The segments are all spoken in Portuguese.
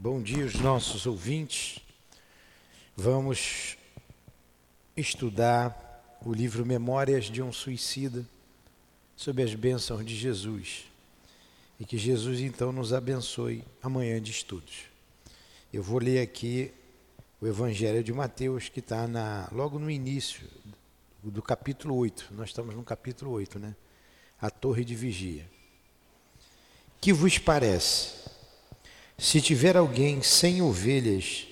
Bom dia aos nossos ouvintes. Vamos estudar o livro Memórias de um Suicida sob as bênçãos de Jesus. E que Jesus então nos abençoe amanhã de estudos. Eu vou ler aqui o Evangelho de Mateus, que está logo no início do capítulo 8. Nós estamos no capítulo 8, né? A Torre de Vigia. Que vos parece? Se tiver alguém sem ovelhas,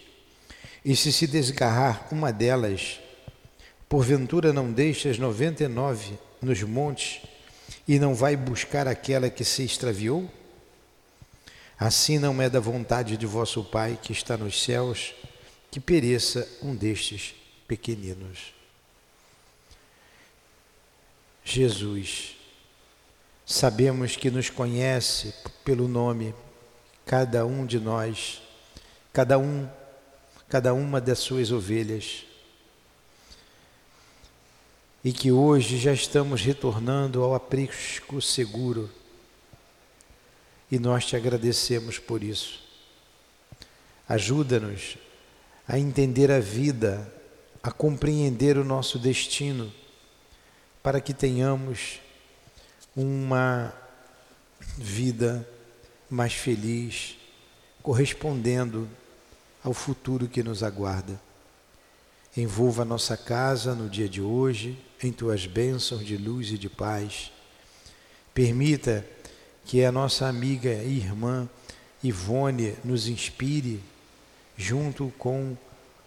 e se se desgarrar uma delas, porventura não deixa as noventa e nove nos montes e não vai buscar aquela que se extraviou? Assim não é da vontade de vosso Pai que está nos céus que pereça um destes pequeninos. Jesus, sabemos que nos conhece pelo nome, cada um de nós, cada um, cada uma das suas ovelhas. E que hoje já estamos retornando ao aprisco seguro. E nós te agradecemos por isso. Ajuda-nos a entender a vida, a compreender o nosso destino, para que tenhamos uma vida mais feliz, correspondendo ao futuro que nos aguarda. Envolva a nossa casa no dia de hoje em tuas bênçãos de luz e de paz. Permita que a nossa amiga e irmã Ivone nos inspire junto com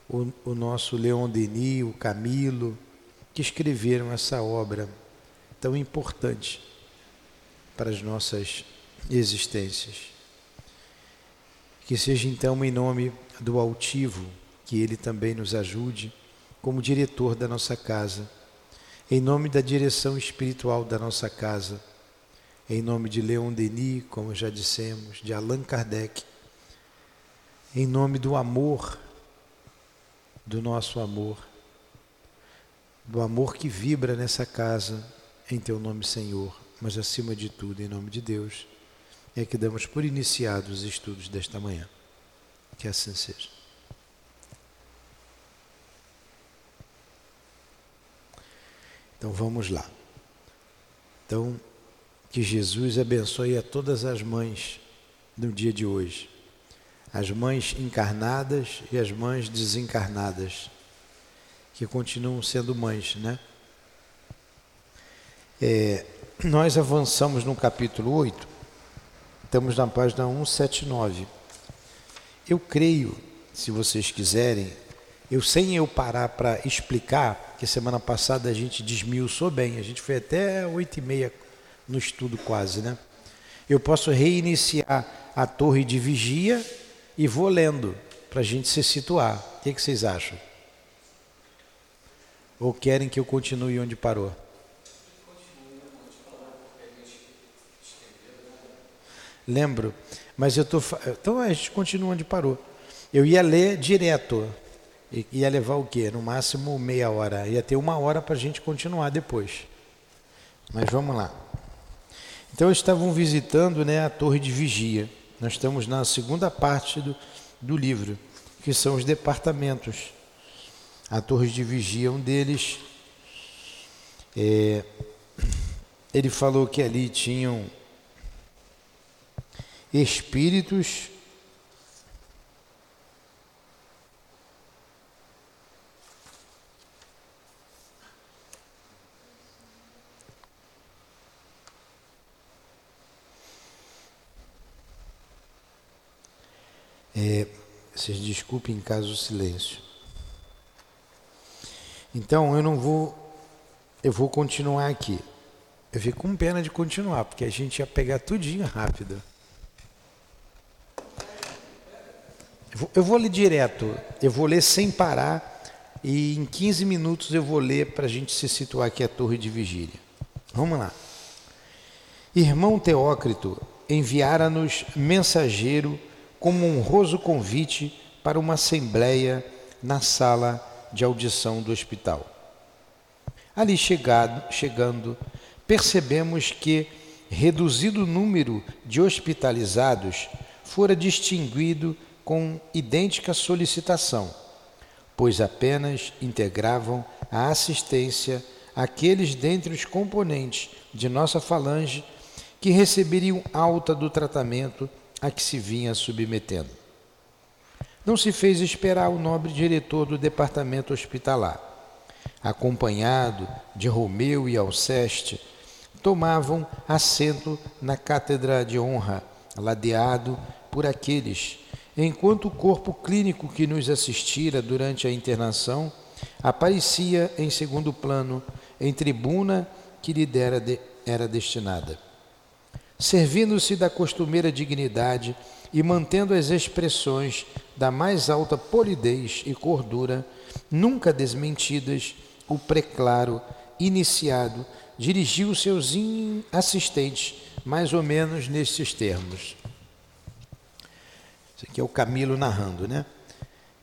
o, o nosso Leon Denis, o Camilo, que escreveram essa obra tão importante para as nossas existências. Que seja então em nome do altivo, que ele também nos ajude como diretor da nossa casa, em nome da direção espiritual da nossa casa, em nome de Leon Denis, como já dissemos, de Allan Kardec, em nome do amor, do nosso amor, do amor que vibra nessa casa, em Teu nome, Senhor, mas acima de tudo, em nome de Deus, é que damos por iniciados os estudos desta manhã. Que assim seja. Então vamos lá. Então, que Jesus abençoe a todas as mães no dia de hoje as mães encarnadas e as mães desencarnadas, que continuam sendo mães, né? É, nós avançamos no capítulo 8, estamos na página 179. Eu creio, se vocês quiserem, eu sem eu parar para explicar, que semana passada a gente desmiuçou bem, a gente foi até oito e meia no estudo quase, né? Eu posso reiniciar a torre de vigia e vou lendo para a gente se situar. O que, que vocês acham? Ou querem que eu continue onde parou? Lembro, mas eu tô então a gente continua onde parou. Eu ia ler direto, ia levar o quê? No máximo meia hora, ia ter uma hora para a gente continuar depois. Mas vamos lá. Então estavam visitando, né, a torre de vigia. Nós estamos na segunda parte do, do livro, que são os departamentos. A torre de vigia, um deles, é, ele falou que ali tinham espíritos É, vocês desculpem em caso silêncio. Então eu não vou, eu vou continuar aqui. Eu fico com pena de continuar, porque a gente ia pegar tudinho rápido. Eu vou, ler direto, eu vou ler sem parar e em 15 minutos eu vou ler para a gente se situar aqui a torre de vigília. Vamos lá. Irmão Teócrito enviara-nos mensageiro como um honroso convite para uma assembleia na sala de audição do hospital. Ali chegado, chegando, percebemos que, reduzido o número de hospitalizados, fora distinguido com idêntica solicitação, pois apenas integravam a assistência àqueles dentre os componentes de nossa falange que receberiam alta do tratamento a que se vinha submetendo. Não se fez esperar o nobre diretor do departamento hospitalar. Acompanhado de Romeu e Alceste, tomavam assento na cátedra de honra, ladeado por aqueles enquanto o corpo clínico que nos assistira durante a internação aparecia em segundo plano em tribuna que lhe dera de, era destinada. Servindo-se da costumeira dignidade e mantendo as expressões da mais alta polidez e cordura, nunca desmentidas, o preclaro iniciado dirigiu seus assistentes mais ou menos nestes termos. Isso aqui é o Camilo narrando, né?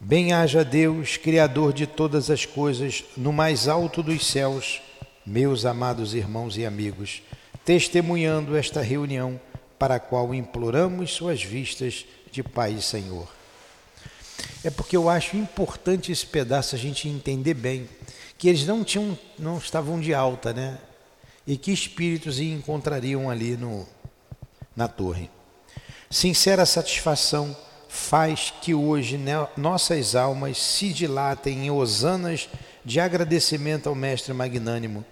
Bem haja Deus, Criador de todas as coisas, no mais alto dos céus, meus amados irmãos e amigos, testemunhando esta reunião para a qual imploramos suas vistas de Pai e Senhor. É porque eu acho importante esse pedaço a gente entender bem que eles não tinham, não estavam de alta, né? E que espíritos encontrariam ali no, na torre. Sincera satisfação faz que hoje nossas almas se dilatem em hosanas de agradecimento ao Mestre Magnânimo,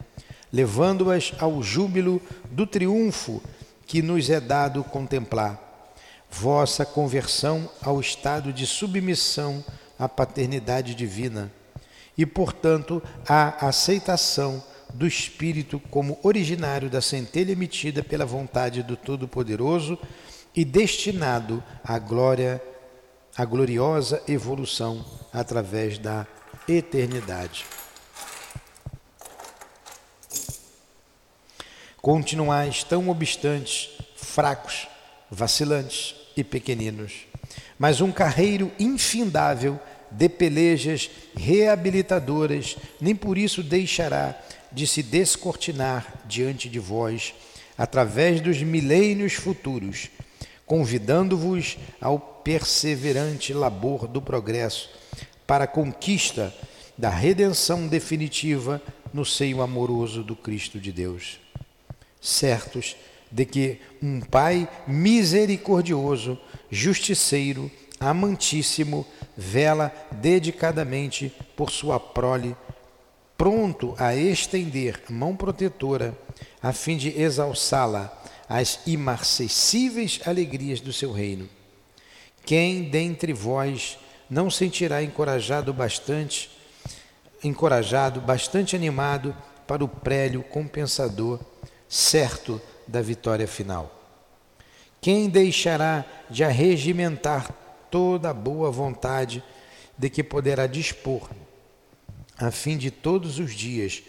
levando-as ao júbilo do triunfo que nos é dado contemplar. Vossa conversão ao estado de submissão à paternidade divina e, portanto, à aceitação do Espírito como originário da centelha emitida pela vontade do Todo-Poderoso e destinado à glória a gloriosa evolução através da eternidade. Continuais tão obstantes, fracos, vacilantes e pequeninos, mas um carreiro infindável de pelejas reabilitadoras, nem por isso deixará de se descortinar diante de vós, através dos milênios futuros, convidando-vos ao perseverante labor do progresso para a conquista da redenção definitiva no seio amoroso do Cristo de Deus. Certos de que um Pai misericordioso, justiceiro, amantíssimo, vela dedicadamente por sua prole, pronto a estender mão protetora, a fim de exalçá-la as imarcessíveis alegrias do seu reino. Quem dentre vós não sentirá encorajado bastante, encorajado, bastante animado para o prélio compensador, certo da vitória final? Quem deixará de arregimentar toda a boa vontade de que poderá dispor, a fim de todos os dias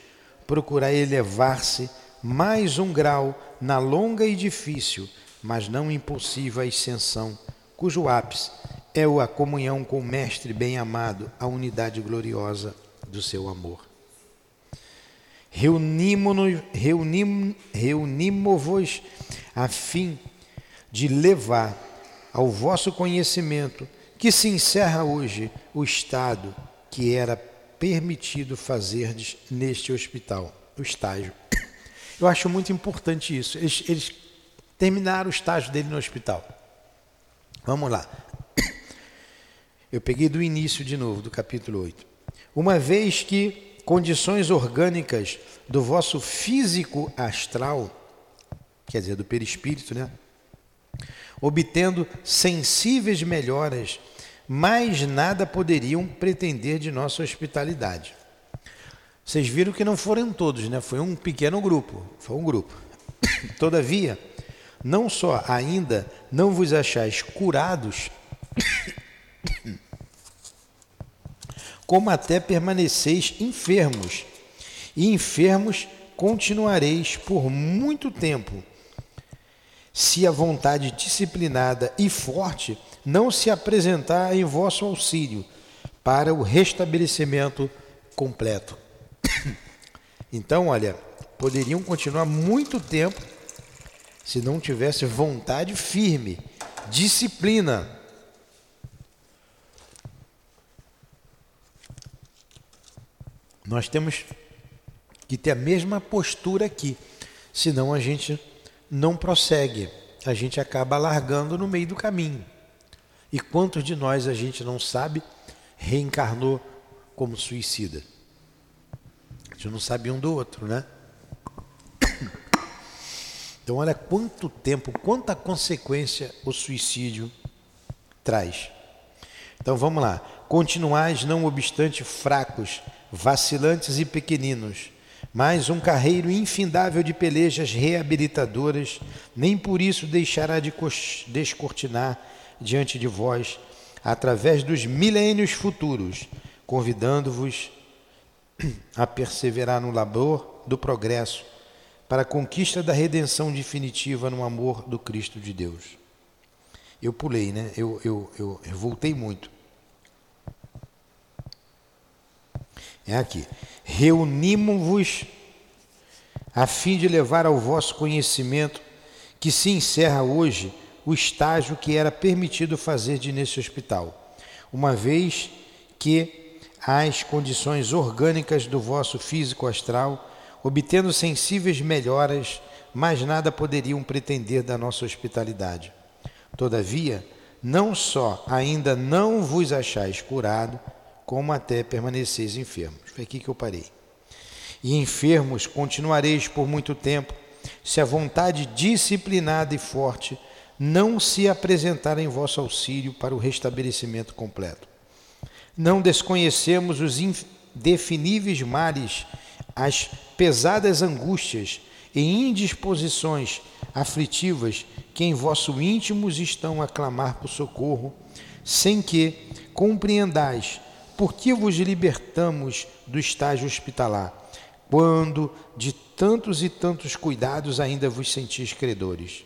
procurar elevar-se mais um grau na longa e difícil, mas não impossível ascensão, cujo ápice é a comunhão com o Mestre bem-amado, a unidade gloriosa do seu amor. Reunimo-vos reunimo, reunimo a fim de levar ao vosso conhecimento que se encerra hoje o estado que era permitido fazerdes neste hospital, o estágio. Eu acho muito importante isso. Eles, eles terminaram o estágio dele no hospital. Vamos lá. Eu peguei do início de novo, do capítulo 8. Uma vez que condições orgânicas do vosso físico astral, quer dizer, do perispírito, né? Obtendo sensíveis melhoras, mais nada poderiam pretender de nossa hospitalidade. Vocês viram que não foram todos, né? Foi um pequeno grupo, foi um grupo. Todavia, não só ainda não vos achais curados, como até permaneceis enfermos, e enfermos continuareis por muito tempo, se a vontade disciplinada e forte não se apresentar em vosso auxílio para o restabelecimento completo. Então, olha, poderiam continuar muito tempo se não tivesse vontade firme, disciplina. Nós temos que ter a mesma postura aqui, senão a gente não prossegue, a gente acaba largando no meio do caminho. E quantos de nós a gente não sabe reencarnou como suicida? Gente não sabe um do outro, né? Então, olha quanto tempo, quanta consequência o suicídio traz. Então, vamos lá. Continuais, não obstante fracos, vacilantes e pequeninos, mas um carreiro infindável de pelejas reabilitadoras, nem por isso deixará de descortinar diante de vós, através dos milênios futuros, convidando-vos a perseverar no labor do progresso para a conquista da redenção definitiva no amor do Cristo de Deus. Eu pulei, né? Eu, eu, eu, eu voltei muito. É aqui. Reunimos-vos a fim de levar ao vosso conhecimento que se encerra hoje o estágio que era permitido fazer de nesse hospital, uma vez que as condições orgânicas do vosso físico astral obtendo sensíveis melhoras, mais nada poderiam pretender da nossa hospitalidade. Todavia, não só ainda não vos achais curado, como até permaneceis enfermos. Foi aqui que eu parei. E enfermos continuareis por muito tempo, se a vontade disciplinada e forte não se apresentar em vosso auxílio para o restabelecimento completo. Não desconhecemos os indefiníveis males as pesadas angústias e indisposições aflitivas que em vosso íntimos estão a clamar por socorro, sem que compreendais por que vos libertamos do estágio hospitalar, quando de tantos e tantos cuidados ainda vos sentis credores.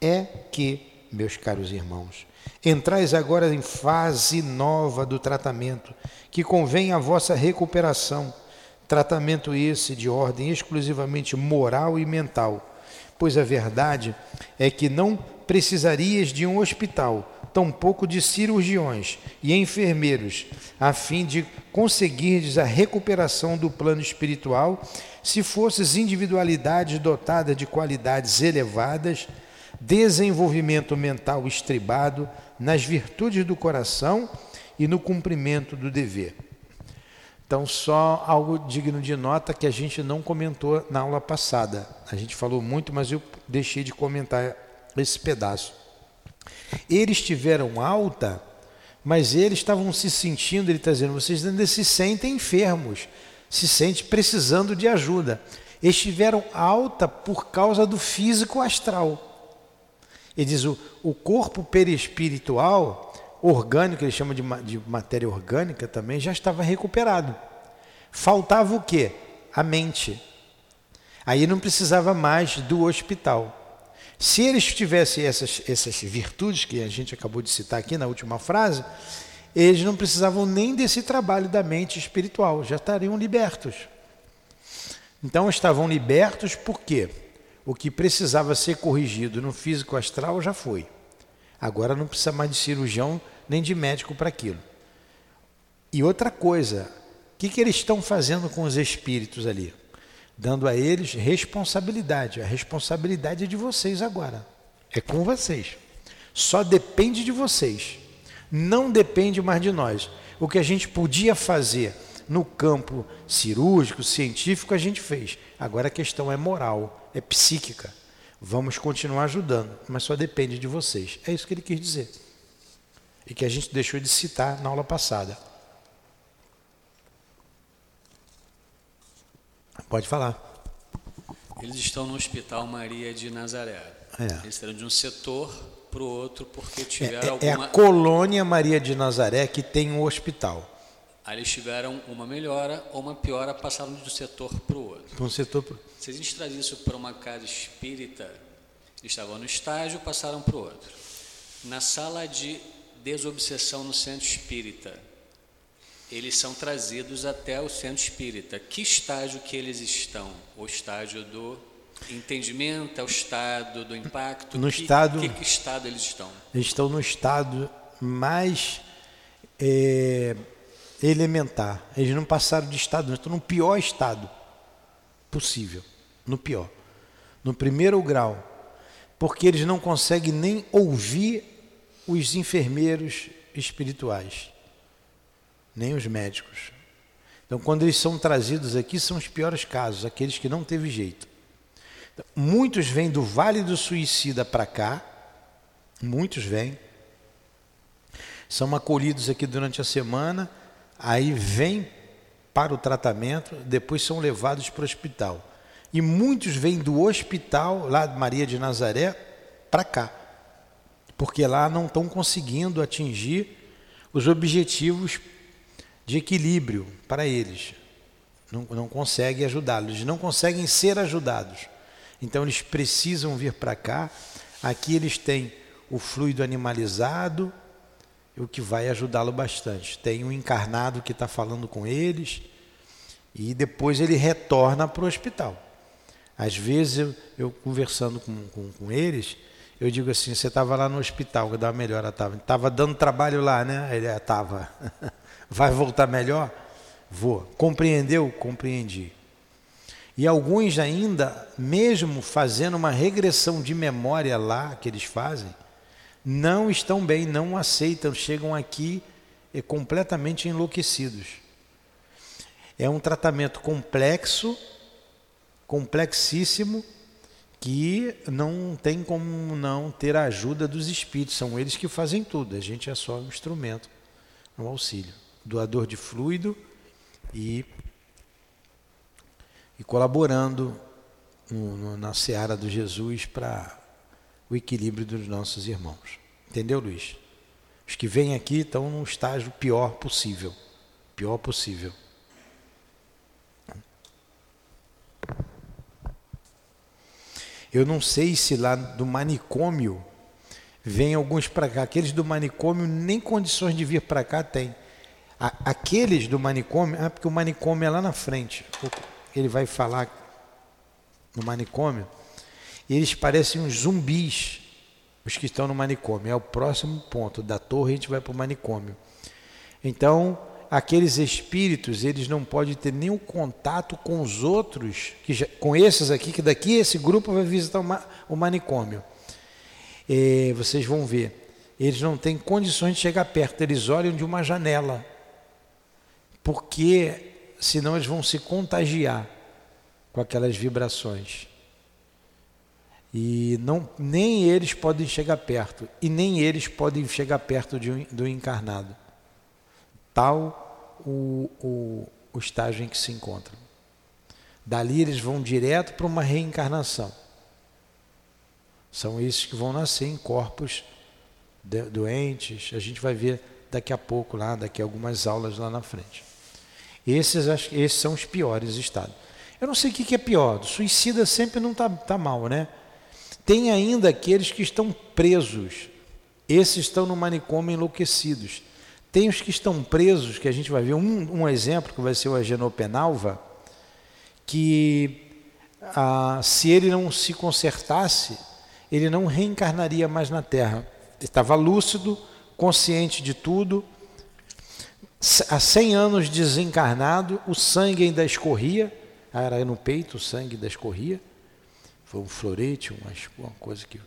É que, meus caros irmãos, entrais agora em fase nova do tratamento, que convém à vossa recuperação. Tratamento esse de ordem exclusivamente moral e mental, pois a verdade é que não precisarias de um hospital, tampouco de cirurgiões e enfermeiros, a fim de conseguirdes a recuperação do plano espiritual, se fosses individualidades dotadas de qualidades elevadas, desenvolvimento mental estribado nas virtudes do coração e no cumprimento do dever. Então, só algo digno de nota que a gente não comentou na aula passada. A gente falou muito, mas eu deixei de comentar esse pedaço. Eles tiveram alta, mas eles estavam se sentindo, ele está dizendo, vocês ainda se sentem enfermos, se sentem precisando de ajuda. Eles tiveram alta por causa do físico astral. Ele diz, o, o corpo perispiritual orgânico, ele chama de, de matéria orgânica também, já estava recuperado. Faltava o quê? A mente. Aí não precisava mais do hospital. Se eles tivessem essas, essas virtudes que a gente acabou de citar aqui na última frase, eles não precisavam nem desse trabalho da mente espiritual, já estariam libertos. Então estavam libertos porque o que precisava ser corrigido no físico astral já foi. Agora não precisa mais de cirurgião nem de médico para aquilo. E outra coisa, o que, que eles estão fazendo com os espíritos ali? Dando a eles responsabilidade. A responsabilidade é de vocês agora. É com vocês. Só depende de vocês. Não depende mais de nós. O que a gente podia fazer no campo cirúrgico, científico, a gente fez. Agora a questão é moral, é psíquica. Vamos continuar ajudando, mas só depende de vocês. É isso que ele quis dizer. E que a gente deixou de citar na aula passada. Pode falar. Eles estão no Hospital Maria de Nazaré. É. Eles estão de um setor para o outro porque tiveram é, é, alguma... É a colônia Maria de Nazaré que tem um hospital. Aí eles tiveram uma melhora ou uma piora, passaram de um setor para o outro. Para um setor Se a gente traz isso para uma casa espírita, eles estavam no estágio, passaram para o outro. Na sala de desobsessão no centro espírita, eles são trazidos até o centro espírita. Que estágio que eles estão? O estágio do entendimento, é o estado do impacto? No que, estado, que, que estado eles estão? Eles estão no estado mais... É elementar. Eles não passaram de estado, estão no pior estado possível, no pior. No primeiro grau, porque eles não conseguem nem ouvir os enfermeiros espirituais, nem os médicos. Então, quando eles são trazidos aqui, são os piores casos, aqueles que não teve jeito. Então, muitos vêm do Vale do Suicida para cá, muitos vêm, são acolhidos aqui durante a semana, aí vêm para o tratamento, depois são levados para o hospital. E muitos vêm do hospital, lá de Maria de Nazaré, para cá, porque lá não estão conseguindo atingir os objetivos de equilíbrio para eles. Não, não conseguem ajudá-los, não conseguem ser ajudados. Então eles precisam vir para cá. Aqui eles têm o fluido animalizado, o que vai ajudá-lo bastante. Tem um encarnado que está falando com eles e depois ele retorna para o hospital. Às vezes eu, eu conversando com, com, com, eles, eu digo assim, você estava lá no hospital, que dá melhor, estava, estava dando trabalho lá, né? Ele estava. É, Vai voltar melhor? Vou. Compreendeu? Compreendi. E alguns ainda, mesmo fazendo uma regressão de memória lá que eles fazem, não estão bem, não aceitam, chegam aqui completamente enlouquecidos. É um tratamento complexo, complexíssimo, que não tem como não ter a ajuda dos espíritos, são eles que fazem tudo, a gente é só um instrumento, um auxílio. Doador de fluido e, e colaborando no, no, na seara do Jesus para o equilíbrio dos nossos irmãos. Entendeu, Luiz? Os que vêm aqui estão no estágio pior possível. Pior possível. Eu não sei se lá do manicômio vem alguns para cá. Aqueles do manicômio nem condições de vir para cá têm aqueles do manicômio, ah, porque o manicômio é lá na frente. Ele vai falar no manicômio. E eles parecem uns zumbis, os que estão no manicômio. É o próximo ponto. Da torre a gente vai para o manicômio. Então, aqueles espíritos, eles não podem ter nenhum contato com os outros, que já, com esses aqui, que daqui esse grupo vai visitar o manicômio. E vocês vão ver. Eles não têm condições de chegar perto, eles olham de uma janela porque senão eles vão se contagiar com aquelas vibrações. E não, nem eles podem chegar perto, e nem eles podem chegar perto de do encarnado. Tal o, o, o estágio em que se encontram. Dali eles vão direto para uma reencarnação. São esses que vão nascer em corpos doentes. A gente vai ver daqui a pouco lá, daqui a algumas aulas lá na frente. Esses, esses são os piores estados. Eu não sei o que é pior, suicida sempre não está tá mal, né? Tem ainda aqueles que estão presos, esses estão no manicômio enlouquecidos. Tem os que estão presos, que a gente vai ver um, um exemplo, que vai ser o Agenopenalva, que ah, se ele não se consertasse, ele não reencarnaria mais na Terra. Estava lúcido, consciente de tudo, há 100 anos desencarnado, o sangue ainda escorria, era no peito, o sangue ainda escorria. Foi um florete, uma, uma coisa que.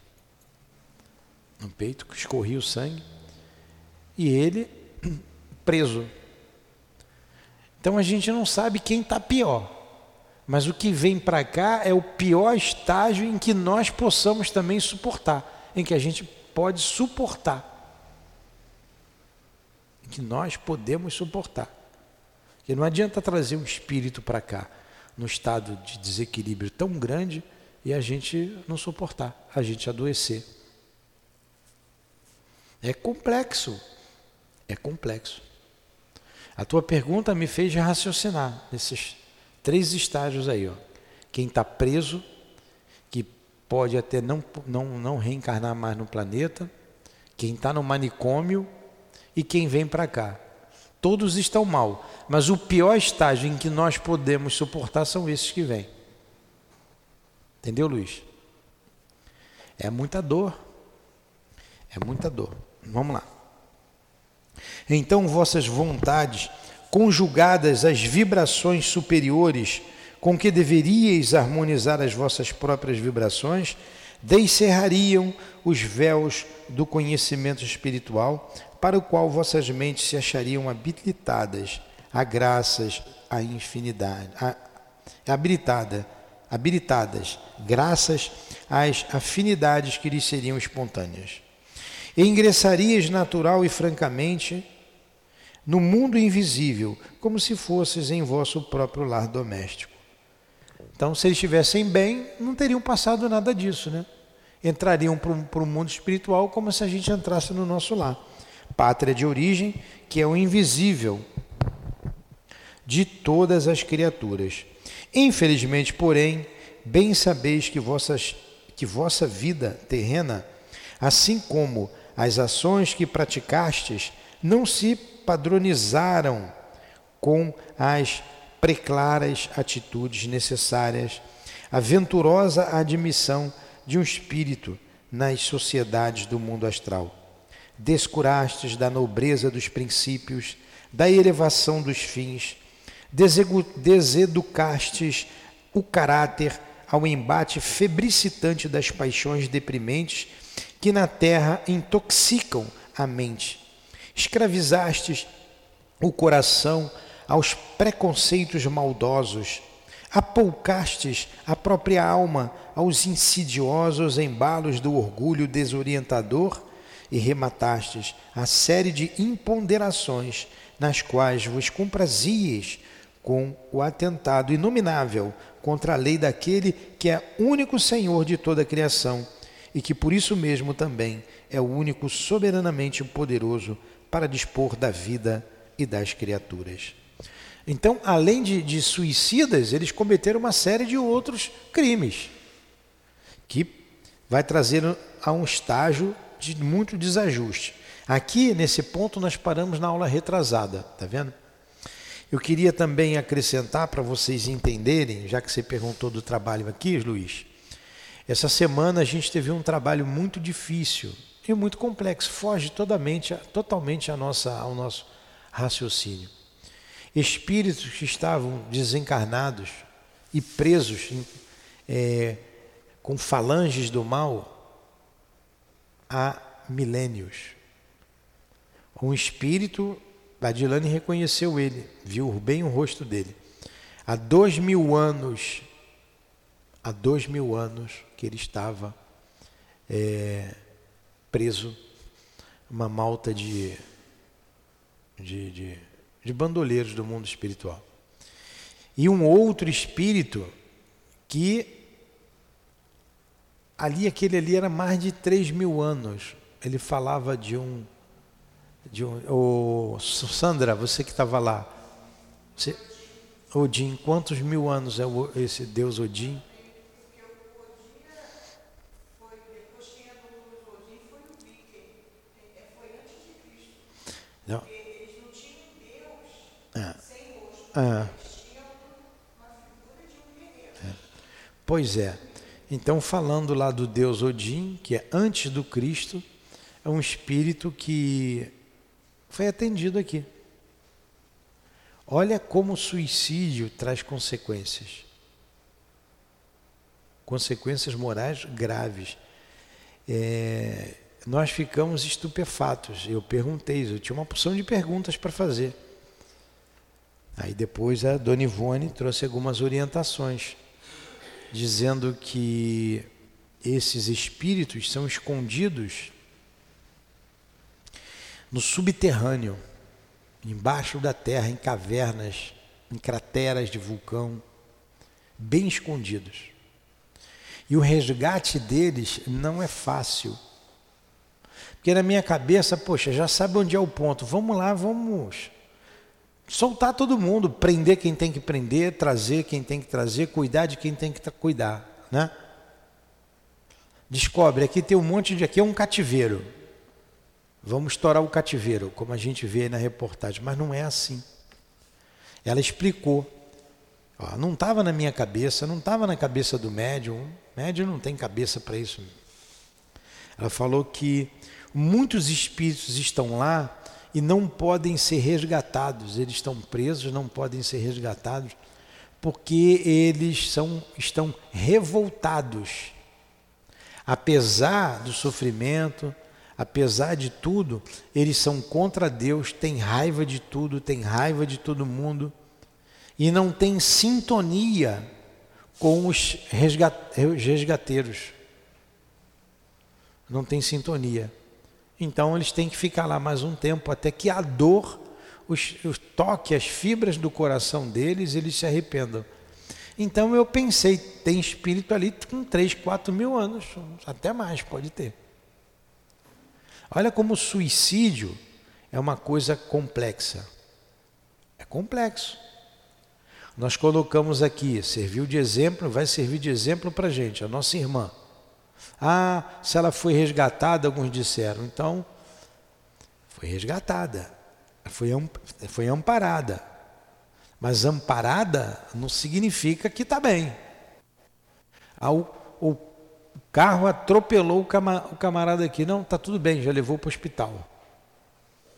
No peito, que escorria o sangue. E ele preso. Então a gente não sabe quem está pior. Mas o que vem para cá é o pior estágio em que nós possamos também suportar, em que a gente pode suportar que nós podemos suportar. Porque não adianta trazer um espírito para cá no estado de desequilíbrio tão grande e a gente não suportar, a gente adoecer. É complexo. É complexo. A tua pergunta me fez raciocinar nesses três estágios aí. Ó. Quem está preso, que pode até não, não, não reencarnar mais no planeta. Quem está no manicômio, e quem vem para cá. Todos estão mal, mas o pior estágio em que nós podemos suportar são esses que vêm. Entendeu, Luiz? É muita dor. É muita dor. Vamos lá. Então vossas vontades conjugadas às vibrações superiores com que deveríeis harmonizar as vossas próprias vibrações, descerrariam os véus do conhecimento espiritual para o qual vossas mentes se achariam habilitadas a graças à infinidade, a, habilitada, habilitadas graças às afinidades que lhes seriam espontâneas. E ingressarias natural e francamente no mundo invisível, como se fosses em vosso próprio lar doméstico. Então, se eles estivessem bem, não teriam passado nada disso, né? Entrariam para o mundo espiritual como se a gente entrasse no nosso lar. Pátria de origem, que é o invisível de todas as criaturas. Infelizmente, porém, bem sabeis que, vossas, que vossa vida terrena, assim como as ações que praticastes, não se padronizaram com as preclaras atitudes necessárias à venturosa admissão de um espírito nas sociedades do mundo astral. Descurastes da nobreza dos princípios, da elevação dos fins, deseducastes o caráter ao embate febricitante das paixões deprimentes que na terra intoxicam a mente. Escravizastes o coração aos preconceitos maldosos, apoucastes a própria alma aos insidiosos embalos do orgulho desorientador e rematastes a série de imponderações nas quais vos comprazieis com o atentado inominável contra a lei daquele que é único Senhor de toda a criação e que por isso mesmo também é o único soberanamente poderoso para dispor da vida e das criaturas. Então, além de, de suicidas, eles cometeram uma série de outros crimes, que vai trazer a um estágio de muito desajuste. Aqui, nesse ponto, nós paramos na aula retrasada, tá vendo? Eu queria também acrescentar para vocês entenderem, já que você perguntou do trabalho aqui, Luiz. Essa semana a gente teve um trabalho muito difícil e muito complexo, foge totalmente, totalmente a nossa, ao nosso raciocínio. Espíritos que estavam desencarnados e presos é, com falanges do mal há milênios. Um espírito Badilane reconheceu ele, viu bem o rosto dele. Há dois mil anos, há dois mil anos que ele estava é, preso, uma malta de, de, de, de bandoleiros do mundo espiritual. E um outro espírito que ali aquele ali era mais de três mil anos. Ele falava de um de oh, Sandra, você que estava lá, você, Odin, quantos mil anos é esse Deus Odin? Não. É. É. É. Pois é. Então, falando lá do Deus Odin, que é antes do Cristo, é um espírito que foi atendido aqui. Olha como o suicídio traz consequências. Consequências morais graves. É, nós ficamos estupefatos. Eu perguntei, eu tinha uma porção de perguntas para fazer. Aí depois a Dona Ivone trouxe algumas orientações, dizendo que esses espíritos são escondidos no subterrâneo, embaixo da terra, em cavernas, em crateras de vulcão, bem escondidos. E o resgate deles não é fácil. Porque na minha cabeça, poxa, já sabe onde é o ponto. Vamos lá, vamos soltar todo mundo, prender quem tem que prender, trazer quem tem que trazer, cuidar de quem tem que cuidar, né? Descobre, aqui tem um monte de aqui é um cativeiro. Vamos estourar o cativeiro, como a gente vê aí na reportagem, mas não é assim. Ela explicou. Ó, não estava na minha cabeça, não estava na cabeça do médium. Médium não tem cabeça para isso. Ela falou que muitos espíritos estão lá e não podem ser resgatados. Eles estão presos, não podem ser resgatados, porque eles são, estão revoltados. Apesar do sofrimento, apesar de tudo, eles são contra Deus, têm raiva de tudo, têm raiva de todo mundo e não têm sintonia com os resgateiros. Não tem sintonia. Então eles têm que ficar lá mais um tempo até que a dor os, os toque as fibras do coração deles, eles se arrependam. Então eu pensei, tem espírito ali com 3, 4 mil anos, até mais pode ter. Olha como o suicídio é uma coisa complexa. É complexo. Nós colocamos aqui, serviu de exemplo, vai servir de exemplo para a gente, a nossa irmã. Ah, se ela foi resgatada, alguns disseram. Então, foi resgatada, foi, foi amparada. Mas amparada não significa que está bem. Ah, o, o, carro atropelou o, camarada aqui. Não, está tudo bem, já levou para o hospital.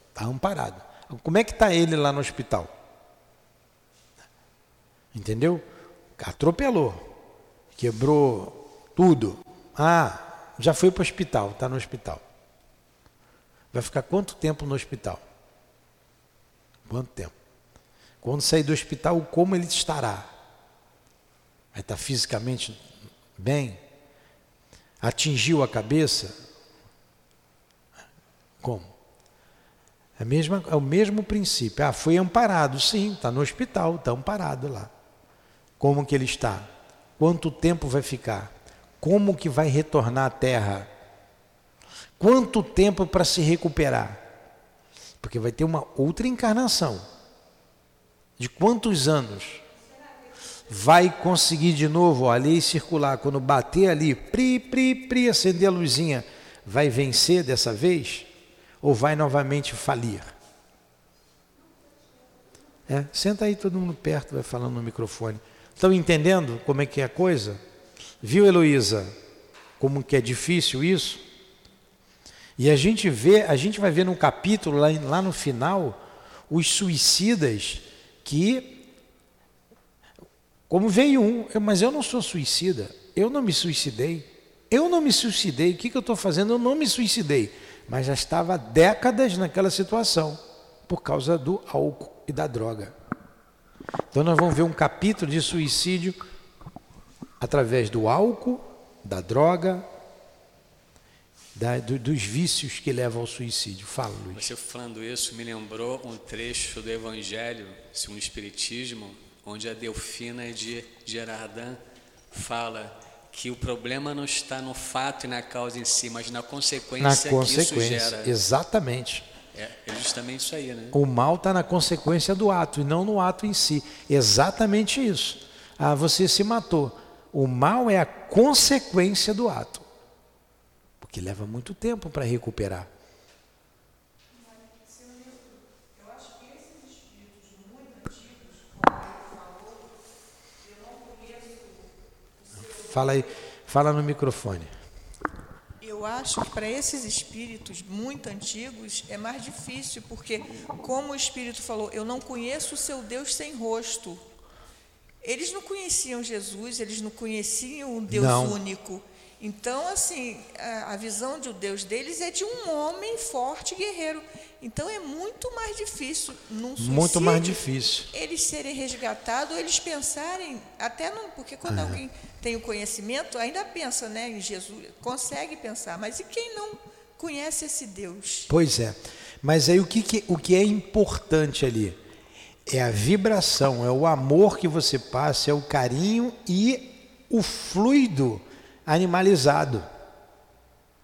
Está amparado. Como é que está ele lá no hospital? Entendeu? Atropelou, quebrou tudo. Ah, já foi para o hospital, está no hospital. Vai ficar quanto tempo no hospital? Quanto tempo? Quando sair do hospital, como ele estará? Vai estar fisicamente bem? Atingiu a cabeça? Como? É, mesma, é o mesmo princípio. Ah, foi amparado, sim, está no hospital, está amparado lá. Como que ele está? Quanto tempo vai ficar? Como que vai retornar à terra? Quanto tempo para se recuperar? Porque vai ter uma outra encarnação. De quantos anos? Vai conseguir de novo a lei circular, quando bater ali, pri, pri, pri, acender a luzinha, vai vencer dessa vez? Ou vai novamente falir? É, senta aí todo mundo perto, vai falando no microfone. Estão entendendo como é que é a coisa? Viu, Heloísa, como que é difícil isso? E a gente vê, a gente vai ver no capítulo lá, lá no final os suicidas que como veio um, mas eu não sou suicida, eu não me suicidei, eu não me suicidei, o que, que eu estou fazendo? Eu não me suicidei, mas já estava décadas naquela situação, por causa do álcool e da droga. Então nós vamos ver um capítulo de suicídio através do álcool, da droga, da, do, dos vícios que levam ao suicídio. Fala, Luiz. Você falando isso me lembrou um trecho do Evangelho, segundo o Espiritismo, onde a Delfina de Gerardin fala que o problema não está no fato e na causa em si, mas na consequência, na consequência que isso gera. Exatamente. É, é justamente isso aí, né? O mal está na consequência do ato e não no ato em si. Exatamente isso. Ah, você se matou. O mal é a consequência do ato, porque leva muito tempo para recuperar. Fala aí, fala no microfone. Eu acho que para esses espíritos muito antigos é mais difícil, porque, como o espírito falou, eu não conheço o seu Deus sem rosto. Eles não conheciam Jesus, eles não conheciam o Deus não. único. Então, assim, a, visão de Deus deles é de um homem forte, guerreiro. Então, é muito mais difícil, num suicídio, muito mais difícil. eles serem resgatados, eles pensarem, até não, porque quando é. alguém tem o conhecimento, ainda pensa né, em Jesus, consegue pensar, mas e quem não conhece esse Deus? Pois é. Mas aí o que, que o que é importante ali? é a vibração, é o amor que você passa, é o carinho e o fluido animalizado.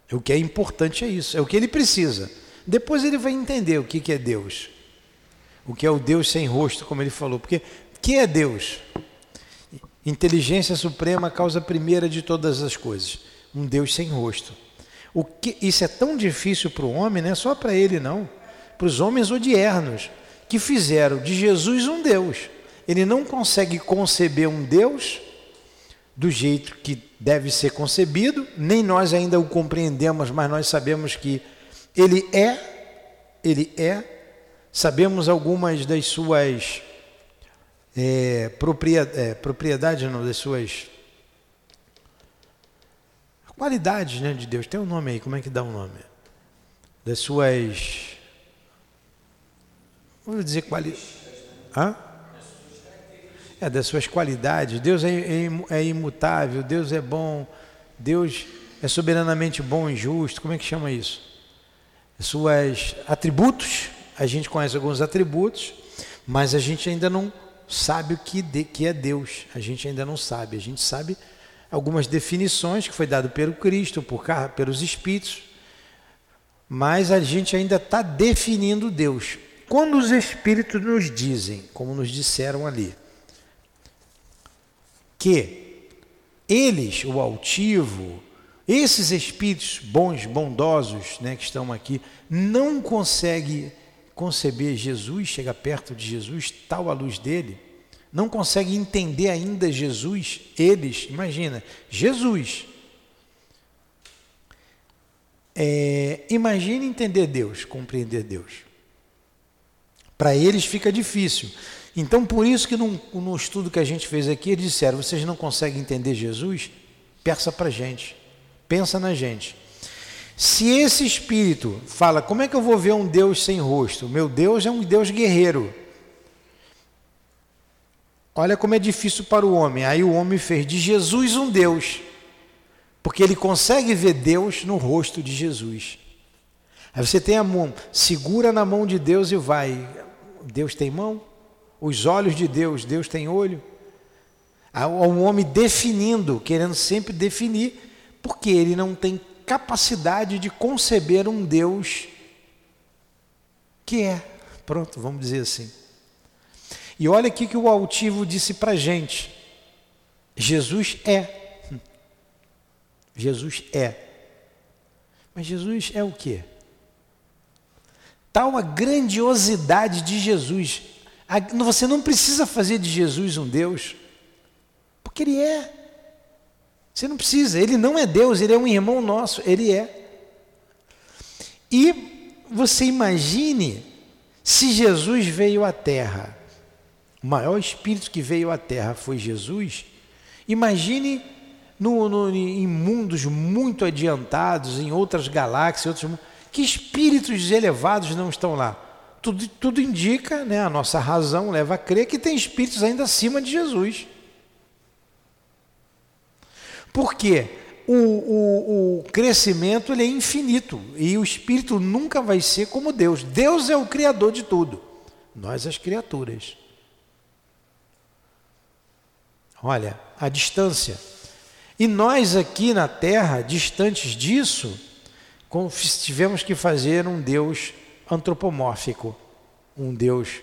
É o que é importante é isso, é o que ele precisa. Depois ele vai entender o que, é Deus. O que é o Deus sem rosto, como ele falou. Porque que é Deus? Inteligência suprema, causa primeira de todas as coisas. Um Deus sem rosto. O que, isso é tão difícil para o homem, não é só para ele, não. Para os homens odiernos que fizeram de Jesus um Deus. Ele não consegue conceber um Deus do jeito que deve ser concebido, nem nós ainda o compreendemos, mas nós sabemos que ele é, ele é sabemos algumas das suas é, propriedades, é, propriedades, não, das suas qualidades né, de Deus. Tem um nome aí, como é que dá um nome? Das suas. Vou dizer qualidades. Hã? É, das suas qualidades. Deus é, é, é imutável, Deus é bom, Deus é soberanamente bom e justo. Como é que chama isso? Suas atributos, a gente conhece alguns atributos, mas a gente ainda não sabe o que, de, que é Deus. A gente ainda não sabe. A gente sabe algumas definições que foi dado pelo Cristo, por pelos Espíritos, mas a gente ainda está definindo Deus. Quando os Espíritos nos dizem, como nos disseram ali, que eles, o altivo, esses espíritos bons, bondosos, né, que estão aqui, não conseguem conceber Jesus, chega perto de Jesus, tal a luz dele, não conseguem entender ainda Jesus, eles, imagina, Jesus. É, imagine entender Deus, compreender Deus. Para eles fica difícil. Então, por isso que no, no, estudo que a gente fez aqui, eles disseram: vocês não conseguem entender Jesus? Peça para a gente, pensa na gente. Se esse espírito fala, como é que eu vou ver um Deus sem rosto? Meu Deus é um Deus guerreiro. Olha como é difícil para o homem. Aí o homem fez de Jesus um Deus, porque ele consegue ver Deus no rosto de Jesus. Aí você tem a mão, segura na mão de Deus e vai. Deus tem mão? Os olhos de Deus, Deus tem olho? Há um homem definindo, querendo sempre definir, porque ele não tem capacidade de conceber um Deus que é. Pronto, vamos dizer assim. E olha aqui que o altivo disse para gente: Jesus é. Jesus é. Mas Jesus é o quê? Tal a grandiosidade de Jesus. Você não precisa fazer de Jesus um Deus, porque Ele é. Você não precisa, Ele não é Deus, Ele é um irmão nosso, Ele é. E você imagine se Jesus veio à Terra o maior espírito que veio à Terra foi Jesus. Imagine no, no, em mundos muito adiantados, em outras galáxias, outros que espíritos elevados não estão lá? Tudo, tudo indica, né, a nossa razão leva a crer que tem espíritos ainda acima de Jesus. Por quê? O, o, o crescimento ele é infinito e o espírito nunca vai ser como Deus. Deus é o criador de tudo, nós as criaturas. Olha, a distância. E nós aqui na Terra, distantes disso, tivemos que fazer um Deus antropomórfico, um Deus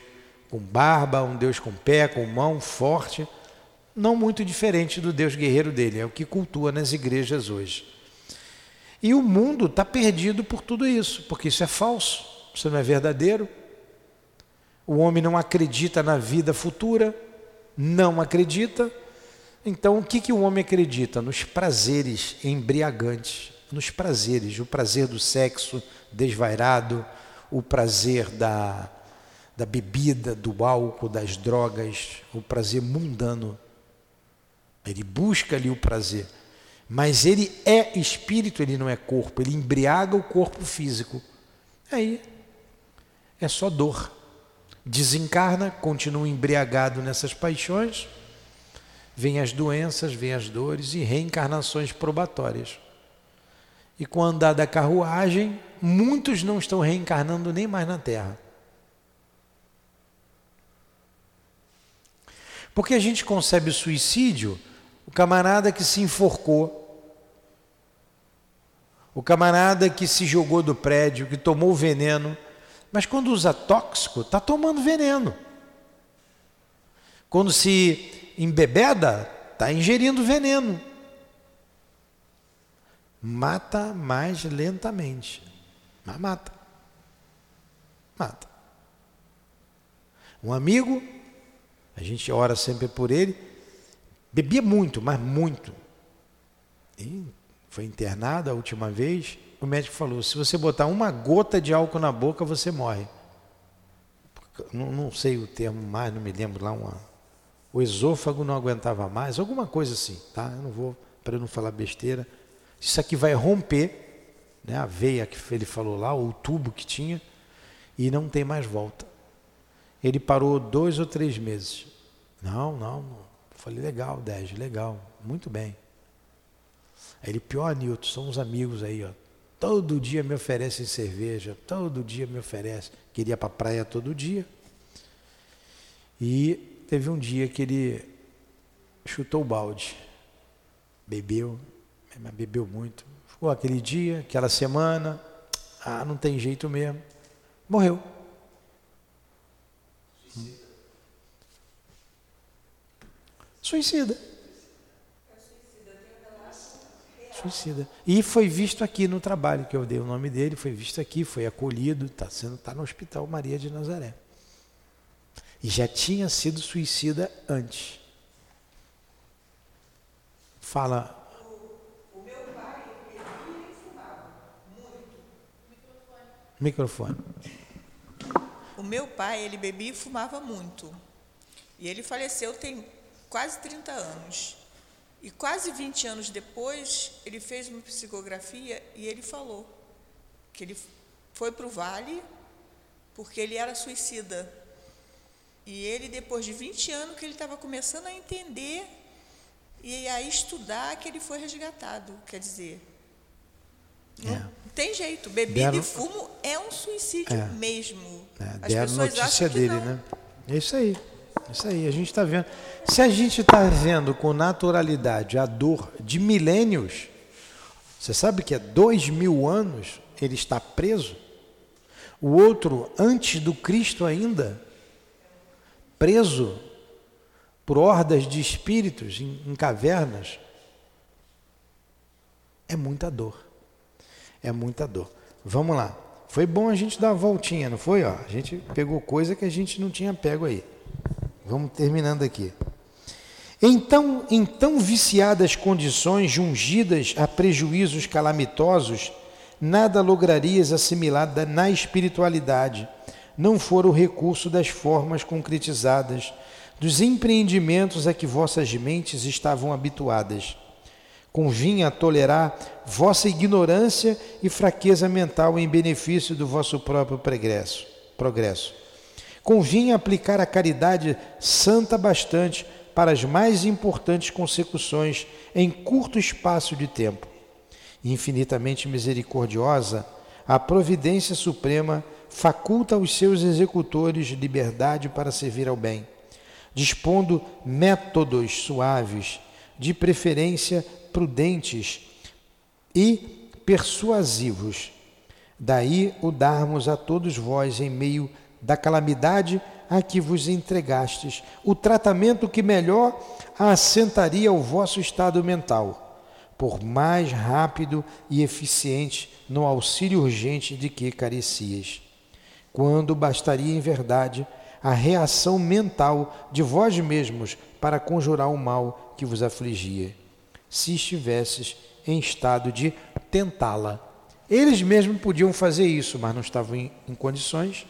com barba, um Deus com pé, com mão forte, não muito diferente do Deus guerreiro dele, é o que cultua nas igrejas hoje. E o mundo está perdido por tudo isso, porque isso é falso, isso não é verdadeiro. O homem não acredita na vida futura, não acredita, então, o que, que o homem acredita? Nos prazeres embriagantes, nos prazeres, o prazer do sexo desvairado, o prazer da, da bebida, do álcool, das drogas, o prazer mundano. Ele busca ali o prazer. Mas ele é espírito, ele não é corpo, ele embriaga o corpo físico. Aí é só dor. Desencarna, continua embriagado nessas paixões vêm as doenças, vêm as dores e reencarnações probatórias. E com o andar da carruagem, muitos não estão reencarnando nem mais na Terra. Porque a gente concebe o suicídio, o camarada que se enforcou, o camarada que se jogou do prédio, que tomou veneno, mas quando usa tóxico, está tomando veneno. Quando se embebeda, está ingerindo veneno. Mata mais lentamente. Mas mata. Mata. Um amigo, a gente ora sempre por ele, bebia muito, mas muito. E foi internado a última vez. O médico falou: se você botar uma gota de álcool na boca, você morre. não, não sei o termo mais, não me lembro lá, uma, o esôfago não aguentava mais, alguma coisa assim, tá? Eu não vou, para não falar besteira. Isso aqui vai romper, né, a veia que ele falou lá, ou o tubo que tinha, e não tem mais volta. Ele parou dois ou três meses. Não, não, não. Falei, legal, Dez, legal, muito bem. Aí ele, pior, Nilton, são uns amigos aí, ó. Todo dia me oferecem cerveja, todo dia me oferece. Queria para a praia todo dia. E teve um dia que ele chutou o balde. Bebeu, mas bebeu muito. Ficou aquele dia, aquela semana, ah, não tem jeito mesmo. Morreu. Suicida. Suicida. E foi visto aqui no trabalho que eu dei o nome dele, foi visto aqui, foi acolhido, está sendo tá no Hospital Maria de Nazaré. E já tinha sido suicida antes. Fala. O, o meu pai, ele fumava muito. Microfone. O meu pai, ele bebia e fumava muito. E ele faleceu tem quase 30 anos. E quase 20 anos depois, ele fez uma psicografia e ele falou que ele foi para o vale porque ele era suicida. E ele, depois de 20 anos, que ele estava começando a entender e a estudar, que ele foi resgatado. Quer dizer, é. não tem jeito. Bebida deram, e fumo é um suicídio é. mesmo. É, As pessoas notícia acham que dele, não. né? É isso aí. É isso aí, a gente está vendo. Se a gente está vendo com naturalidade a dor de milênios, você sabe que é dois mil anos ele está preso? O outro, antes do Cristo ainda, preso por hordas de espíritos em, em cavernas. É muita dor. É muita dor. Vamos lá. Foi bom a gente dar uma voltinha, não foi? Ó, a gente pegou coisa que a gente não tinha pego aí. Vamos terminando aqui. Então, em tão viciadas condições, jungidas a prejuízos calamitosos, nada lograrias assimilar na espiritualidade, não for o recurso das formas concretizadas, dos empreendimentos a que vossas mentes estavam habituadas. Convinha tolerar vossa ignorância e fraqueza mental em benefício do vosso próprio progresso. progresso. Convinha aplicar a caridade santa bastante para as mais importantes consecuções em curto espaço de tempo. Infinitamente misericordiosa, a providência suprema faculta aos seus executores liberdade para servir ao bem, dispondo métodos suaves, de preferência prudentes e persuasivos. Daí o darmos a todos vós, em meio da calamidade a que vos entregastes, o tratamento que melhor assentaria o vosso estado mental, por mais rápido e eficiente no auxílio urgente de que carecias quando bastaria em verdade a reação mental de vós mesmos para conjurar o mal que vos afligia, se estivesses em estado de tentá-la. Eles mesmos podiam fazer isso, mas não estavam em, em condições.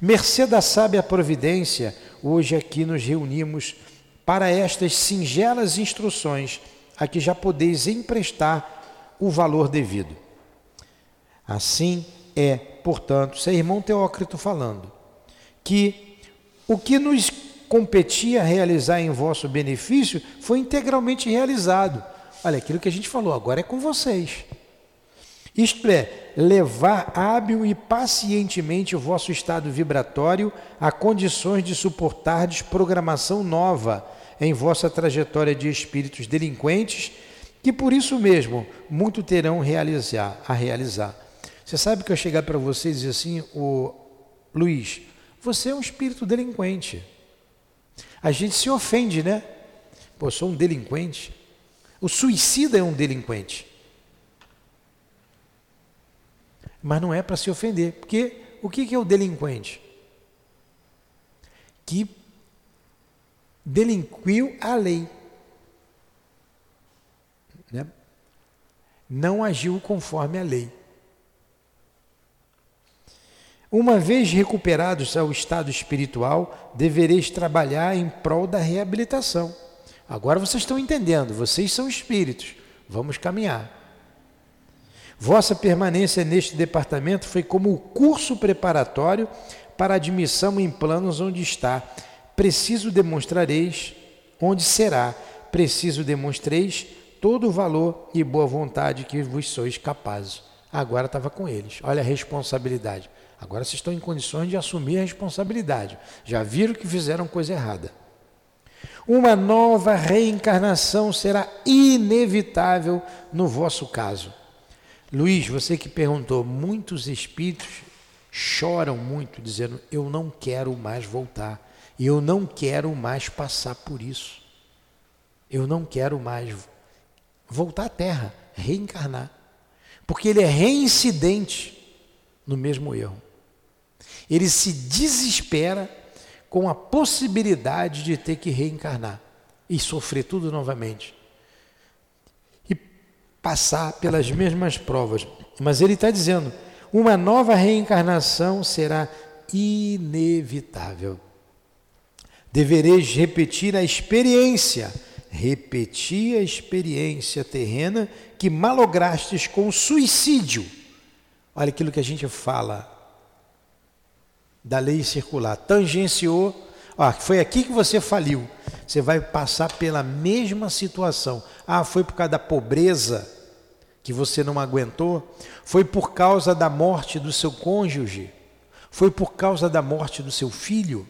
Mercê da sábia providência, hoje aqui nos reunimos para estas singelas instruções a que já podeis emprestar o valor devido. Assim é, portanto, é irmão Teócrito falando, que o que nos competia realizar em vosso benefício foi integralmente realizado. Olha, aquilo que a gente falou, agora é com vocês. Isto é, levar hábil e pacientemente o vosso estado vibratório a condições de suportar desprogramação nova em vossa trajetória de espíritos delinquentes, que por isso mesmo muito terão realizar, a realizar. Você sabe que eu chegar para você e dizer assim, o Luiz, você é um espírito delinquente. A gente se ofende, né? Pô, sou um delinquente. O suicida é um delinquente. Mas não é para se ofender, porque o que é o delinquente? Que delinquiu a lei. Né? Não agiu conforme a lei. Uma vez recuperados ao estado espiritual, devereis trabalhar em prol da reabilitação. Agora vocês estão entendendo, vocês são espíritos, vamos caminhar. Vossa permanência neste departamento foi como o curso preparatório para admissão em planos onde está. Preciso demonstrareis onde será. Preciso demonstreis todo o valor e boa vontade que vos sois capazes. Agora estava com eles. Olha a responsabilidade. Agora vocês estão em condições de assumir a responsabilidade. Já viram que fizeram coisa errada. Uma nova reencarnação será inevitável no vosso caso. Luiz, você que perguntou, muitos espíritos choram muito, dizendo: Eu não quero mais voltar, eu não quero mais passar por isso, eu não quero mais voltar à Terra, reencarnar, porque ele é reincidente no mesmo erro. Ele se desespera com a possibilidade de ter que reencarnar e sofrer tudo novamente e passar pelas mesmas provas. Mas ele está dizendo: uma nova reencarnação será inevitável. Devereis repetir a experiência, repetir a experiência terrena que malograstes com suicídio. Olha aquilo que a gente fala da lei circular. Tangenciou, ó, foi aqui que você faliu. Você vai passar pela mesma situação. Ah, foi por causa da pobreza que você não aguentou, foi por causa da morte do seu cônjuge, foi por causa da morte do seu filho.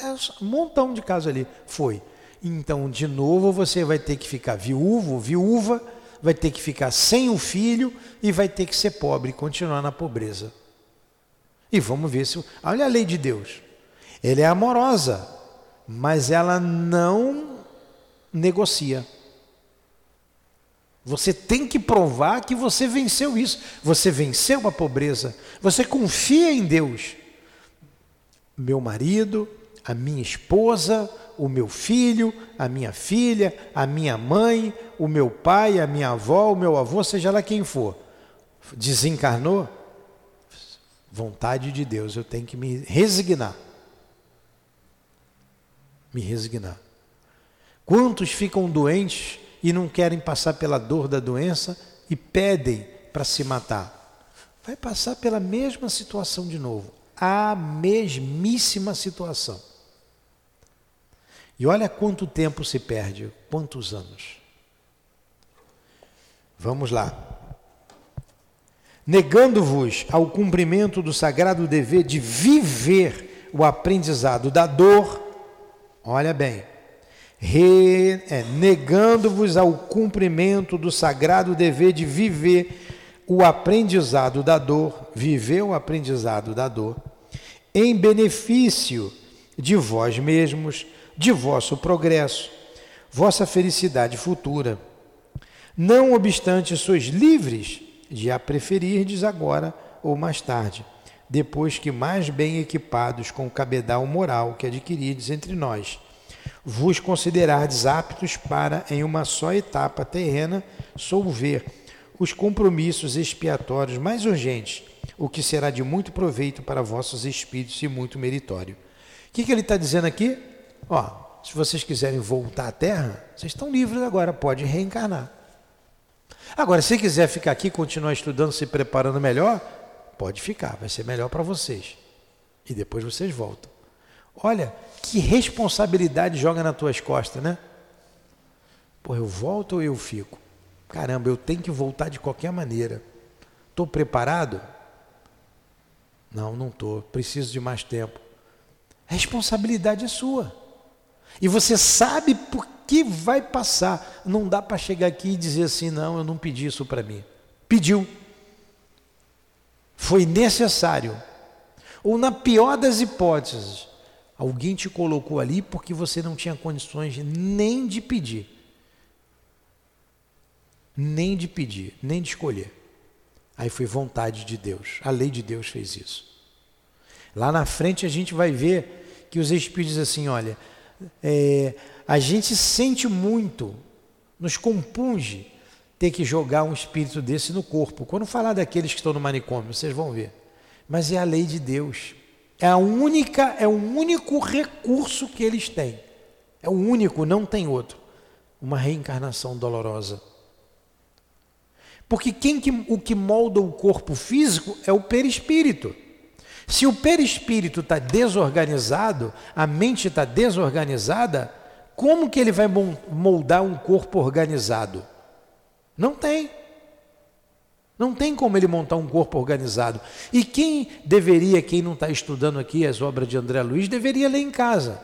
É um montão de casos ali. Foi. Então, de novo, você vai ter que ficar viúvo, viúva, vai ter que ficar sem o filho e vai ter que ser pobre continuar na pobreza. E vamos ver se. Olha a lei de Deus. Ela é amorosa, mas ela não negocia. Você tem que provar que você venceu isso. Você venceu a pobreza. Você confia em Deus. Meu marido, a minha esposa, o meu filho, a minha filha, a minha mãe, o meu pai, a minha avó, o meu avô, seja lá quem for, desencarnou. Vontade de Deus, eu tenho que me resignar. Me resignar. Quantos ficam doentes e não querem passar pela dor da doença e pedem para se matar. Vai passar pela mesma situação de novo, a mesmíssima situação. E olha quanto tempo se perde, quantos anos. Vamos lá. Negando-vos ao cumprimento do sagrado dever de viver o aprendizado da dor, olha bem, é, negando-vos ao cumprimento do sagrado dever de viver o aprendizado da dor, viver o aprendizado da dor, em benefício de vós mesmos, de vosso progresso, vossa felicidade futura. Não obstante, sois livres de a preferirdes agora ou mais tarde, depois que mais bem equipados com o cabedal moral que adquirides entre nós vos considerardes aptos para, em uma só etapa terrena, solver os compromissos expiatórios mais urgentes, o que será de muito proveito para vossos espíritos e muito meritório. O que, que ele está dizendo aqui? Ó, se vocês quiserem voltar à Terra, vocês estão livres agora, pode reencarnar. Agora, se quiser ficar aqui, continuar estudando, se preparando melhor, pode ficar, vai ser melhor para vocês. E depois vocês voltam. Olha, que responsabilidade joga nas tuas costas, né? Pô, eu volto ou eu fico? Caramba, eu tenho que voltar de qualquer maneira. Estou preparado? Não, não estou. Preciso de mais tempo. A responsabilidade é sua. E você sabe por que vai passar. Não dá para chegar aqui e dizer assim: não, eu não pedi isso para mim. Pediu. Foi necessário. Ou, na pior das hipóteses, Alguém te colocou ali porque você não tinha condições nem de pedir. Nem de pedir, nem de escolher. Aí foi vontade de Deus. A lei de Deus fez isso. Lá na frente a gente vai ver que os Espíritos assim, olha, é, a gente sente muito, nos compunge ter que jogar um espírito desse no corpo. Quando falar daqueles que estão no manicômio, vocês vão ver. mas é a lei de Deus. É a única, é o único recurso que eles têm. É o único, não tem outro. Uma reencarnação dolorosa. Porque quem que, o que molda o corpo físico é o perispírito. Se o perispírito está desorganizado, a mente está desorganizada, como que ele vai moldar um corpo organizado? Não tem. Não tem como ele montar um corpo organizado. E quem deveria, quem não está estudando aqui as obras de André Luiz, deveria ler em casa.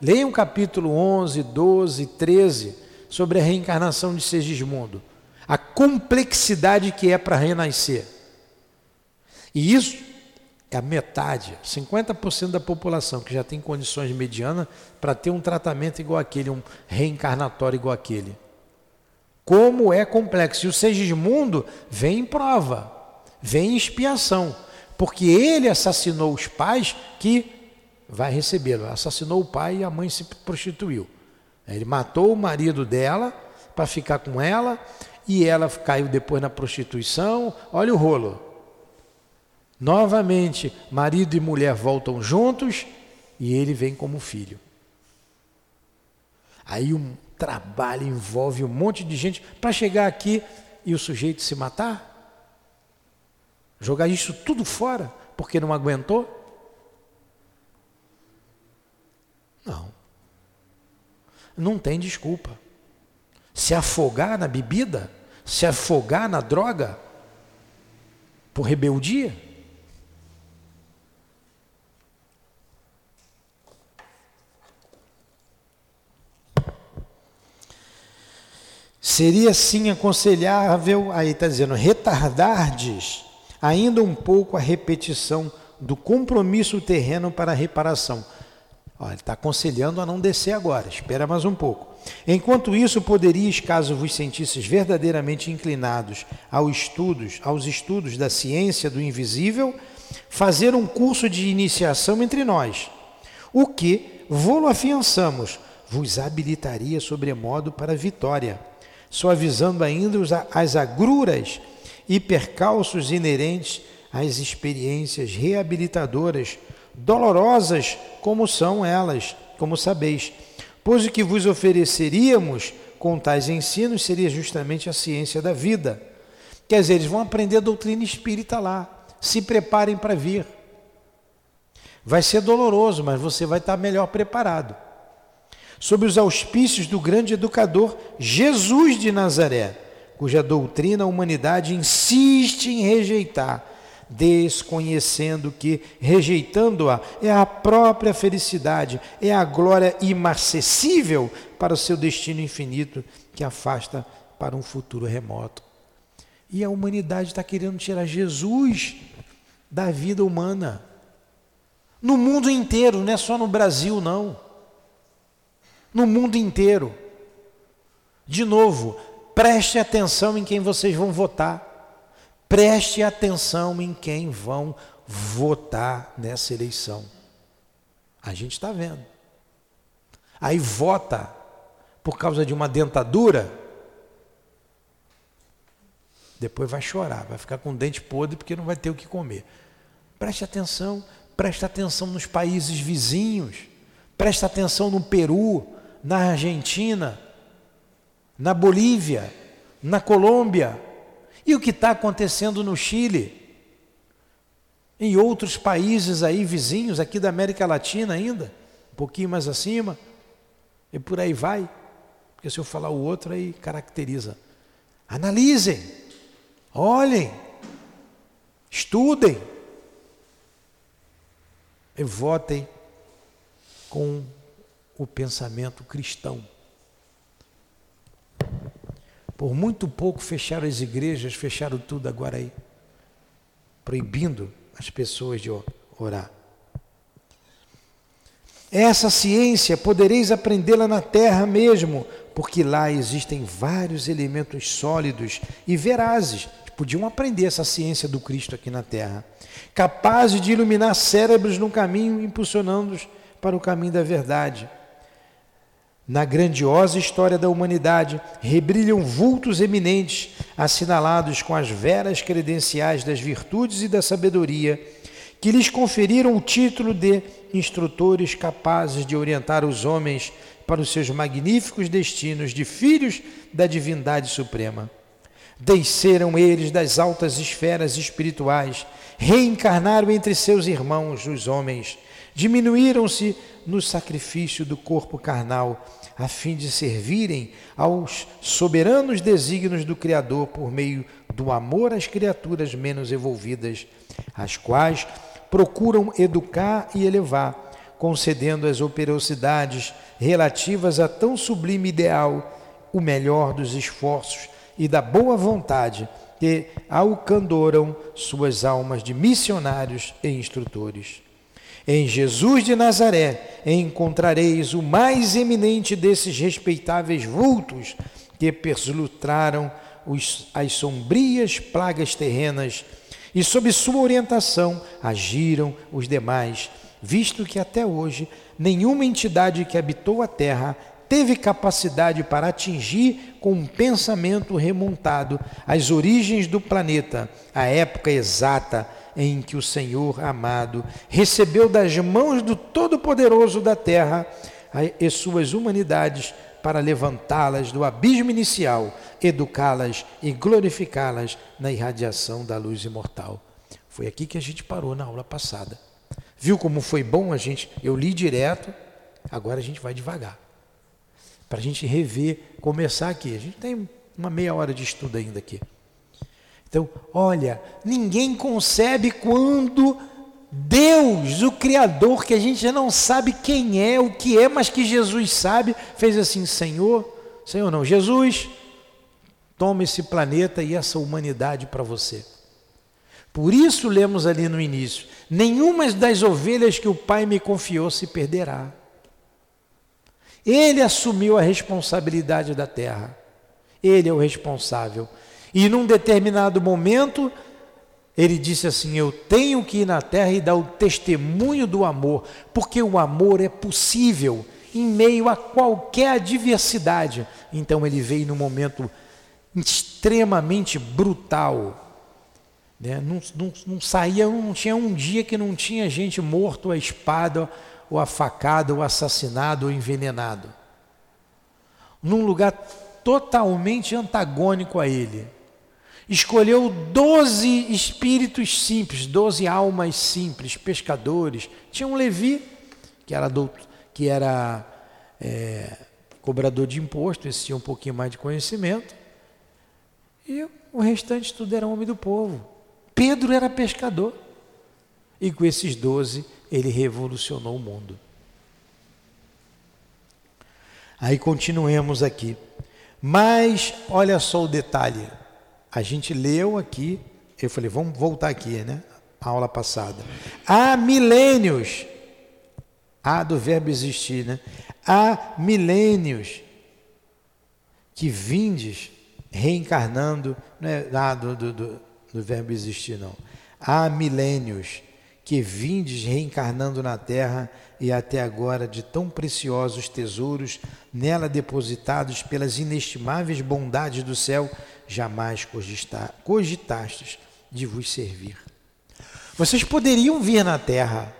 Leia o capítulo 11, 12, 13 sobre a reencarnação de Segismundo. A complexidade que é para renascer. E isso é a metade, 50% da população que já tem condições medianas para ter um tratamento igual aquele, um reencarnatório igual aquele. Como é complexo. E o Segismundo vem em prova, vem em expiação, porque ele assassinou os pais que vai recebê-lo. Assassinou o pai e a mãe se prostituiu. Ele matou o marido dela para ficar com ela e ela caiu depois na prostituição. Olha o rolo. Novamente, marido e mulher voltam juntos e ele vem como filho. Aí um trabalho envolve um monte de gente para chegar aqui e o sujeito se matar? Jogar isso tudo fora porque não aguentou? Não. Não tem desculpa. Se afogar na bebida, se afogar na droga, por rebeldia, Seria sim aconselhável, aí está dizendo, retardardes ainda um pouco a repetição do compromisso terreno para a reparação. Ele está aconselhando a não descer agora, espera mais um pouco. Enquanto isso, poderias, caso vos sentisses verdadeiramente inclinados aos estudos, aos estudos da ciência do invisível, fazer um curso de iniciação entre nós, o que, vô-lo afiançamos, vos habilitaria sobremodo para a vitória suavizando ainda as agruras e percalços inerentes às experiências reabilitadoras, dolorosas como são elas, como sabeis. Pois o que vos ofereceríamos com tais ensinos seria justamente a ciência da vida. Quer dizer, eles vão aprender a doutrina espírita lá. Se preparem para vir. Vai ser doloroso, mas você vai estar melhor preparado sob os auspícios do grande educador Jesus de Nazaré, cuja doutrina a humanidade insiste em rejeitar, desconhecendo que, rejeitando-a, é a própria felicidade, é a glória imarcessível para o seu destino infinito que afasta para um futuro remoto. E a humanidade está querendo tirar Jesus da vida humana. No mundo inteiro, não é só no Brasil, não no mundo inteiro. De novo, preste atenção em quem vocês vão votar. Preste atenção em quem vão votar nessa eleição. A gente está vendo. Aí vota por causa de uma dentadura, depois vai chorar, vai ficar com o dente podre porque não vai ter o que comer. Preste atenção, preste atenção nos países vizinhos, preste atenção no Peru, na Argentina, na Bolívia, na Colômbia, e o que está acontecendo no Chile, em outros países aí vizinhos, aqui da América Latina ainda, um pouquinho mais acima, e por aí vai, porque se eu falar o outro aí caracteriza. Analisem, olhem, estudem e votem com o pensamento cristão. Por muito pouco fecharam as igrejas, fecharam tudo agora aí, proibindo as pessoas de orar. Essa ciência podereis aprendê-la na terra mesmo, porque lá existem vários elementos sólidos e verazes. Podiam aprender essa ciência do Cristo aqui na terra, capazes de iluminar cérebros no caminho, impulsionando-os para o caminho da verdade. Na grandiosa história da humanidade, rebrilham vultos eminentes, assinalados com as veras credenciais das virtudes e da sabedoria, que lhes conferiram o título de instrutores capazes de orientar os homens para os seus magníficos destinos de filhos da divindade suprema. Desceram eles das altas esferas espirituais, reencarnaram entre seus irmãos, os homens, diminuíram-se no sacrifício do corpo carnal, a fim de servirem aos soberanos desígnios do Criador por meio do amor às criaturas menos evolvidas, as quais procuram educar e elevar, concedendo às operosidades relativas a tão sublime ideal o melhor dos esforços e da boa vontade que alcandoram suas almas de missionários e instrutores. Em Jesus de Nazaré encontrareis o mais eminente desses respeitáveis vultos que perslutraram os, as sombrias plagas terrenas e sob sua orientação agiram os demais, visto que até hoje nenhuma entidade que habitou a terra teve capacidade para atingir com um pensamento remontado as origens do planeta, a época exata em que o Senhor amado recebeu das mãos do Todo-Poderoso da terra e suas humanidades para levantá-las do abismo inicial, educá-las e glorificá-las na irradiação da luz imortal. Foi aqui que a gente parou na aula passada. Viu como foi bom a gente? Eu li direto, agora a gente vai devagar. Para a gente rever, começar aqui. A gente tem uma meia hora de estudo ainda aqui. Então, olha, ninguém concebe quando Deus, o Criador, que a gente já não sabe quem é, o que é, mas que Jesus sabe, fez assim: Senhor, Senhor não, Jesus, toma esse planeta e essa humanidade para você. Por isso lemos ali no início: nenhuma das ovelhas que o Pai me confiou se perderá. Ele assumiu a responsabilidade da terra. Ele é o responsável. E num determinado momento, ele disse assim: Eu tenho que ir na terra e dar o testemunho do amor, porque o amor é possível em meio a qualquer adversidade. Então ele veio num momento extremamente brutal. Né? Não, não, não saía, não tinha um dia que não tinha gente morto a espada, ou a facada, ou assassinado, ou envenenado. Num lugar totalmente antagônico a ele escolheu doze espíritos simples, doze almas simples, pescadores. Tinha um Levi, que era, que era é, cobrador de imposto, esse tinha um pouquinho mais de conhecimento. E o restante tudo era homem do povo. Pedro era pescador. E com esses doze, ele revolucionou o mundo. Aí continuemos aqui. Mas olha só o detalhe. A gente leu aqui, eu falei, vamos voltar aqui, né? A aula passada. Há milênios. Há do verbo existir, né? Há milênios que vindes reencarnando, não é ah, do, do, do, do verbo existir, não. Há milênios que vindes reencarnando na terra e até agora de tão preciosos tesouros nela depositados pelas inestimáveis bondades do céu jamais cogitastes de vos servir. Vocês poderiam vir na terra.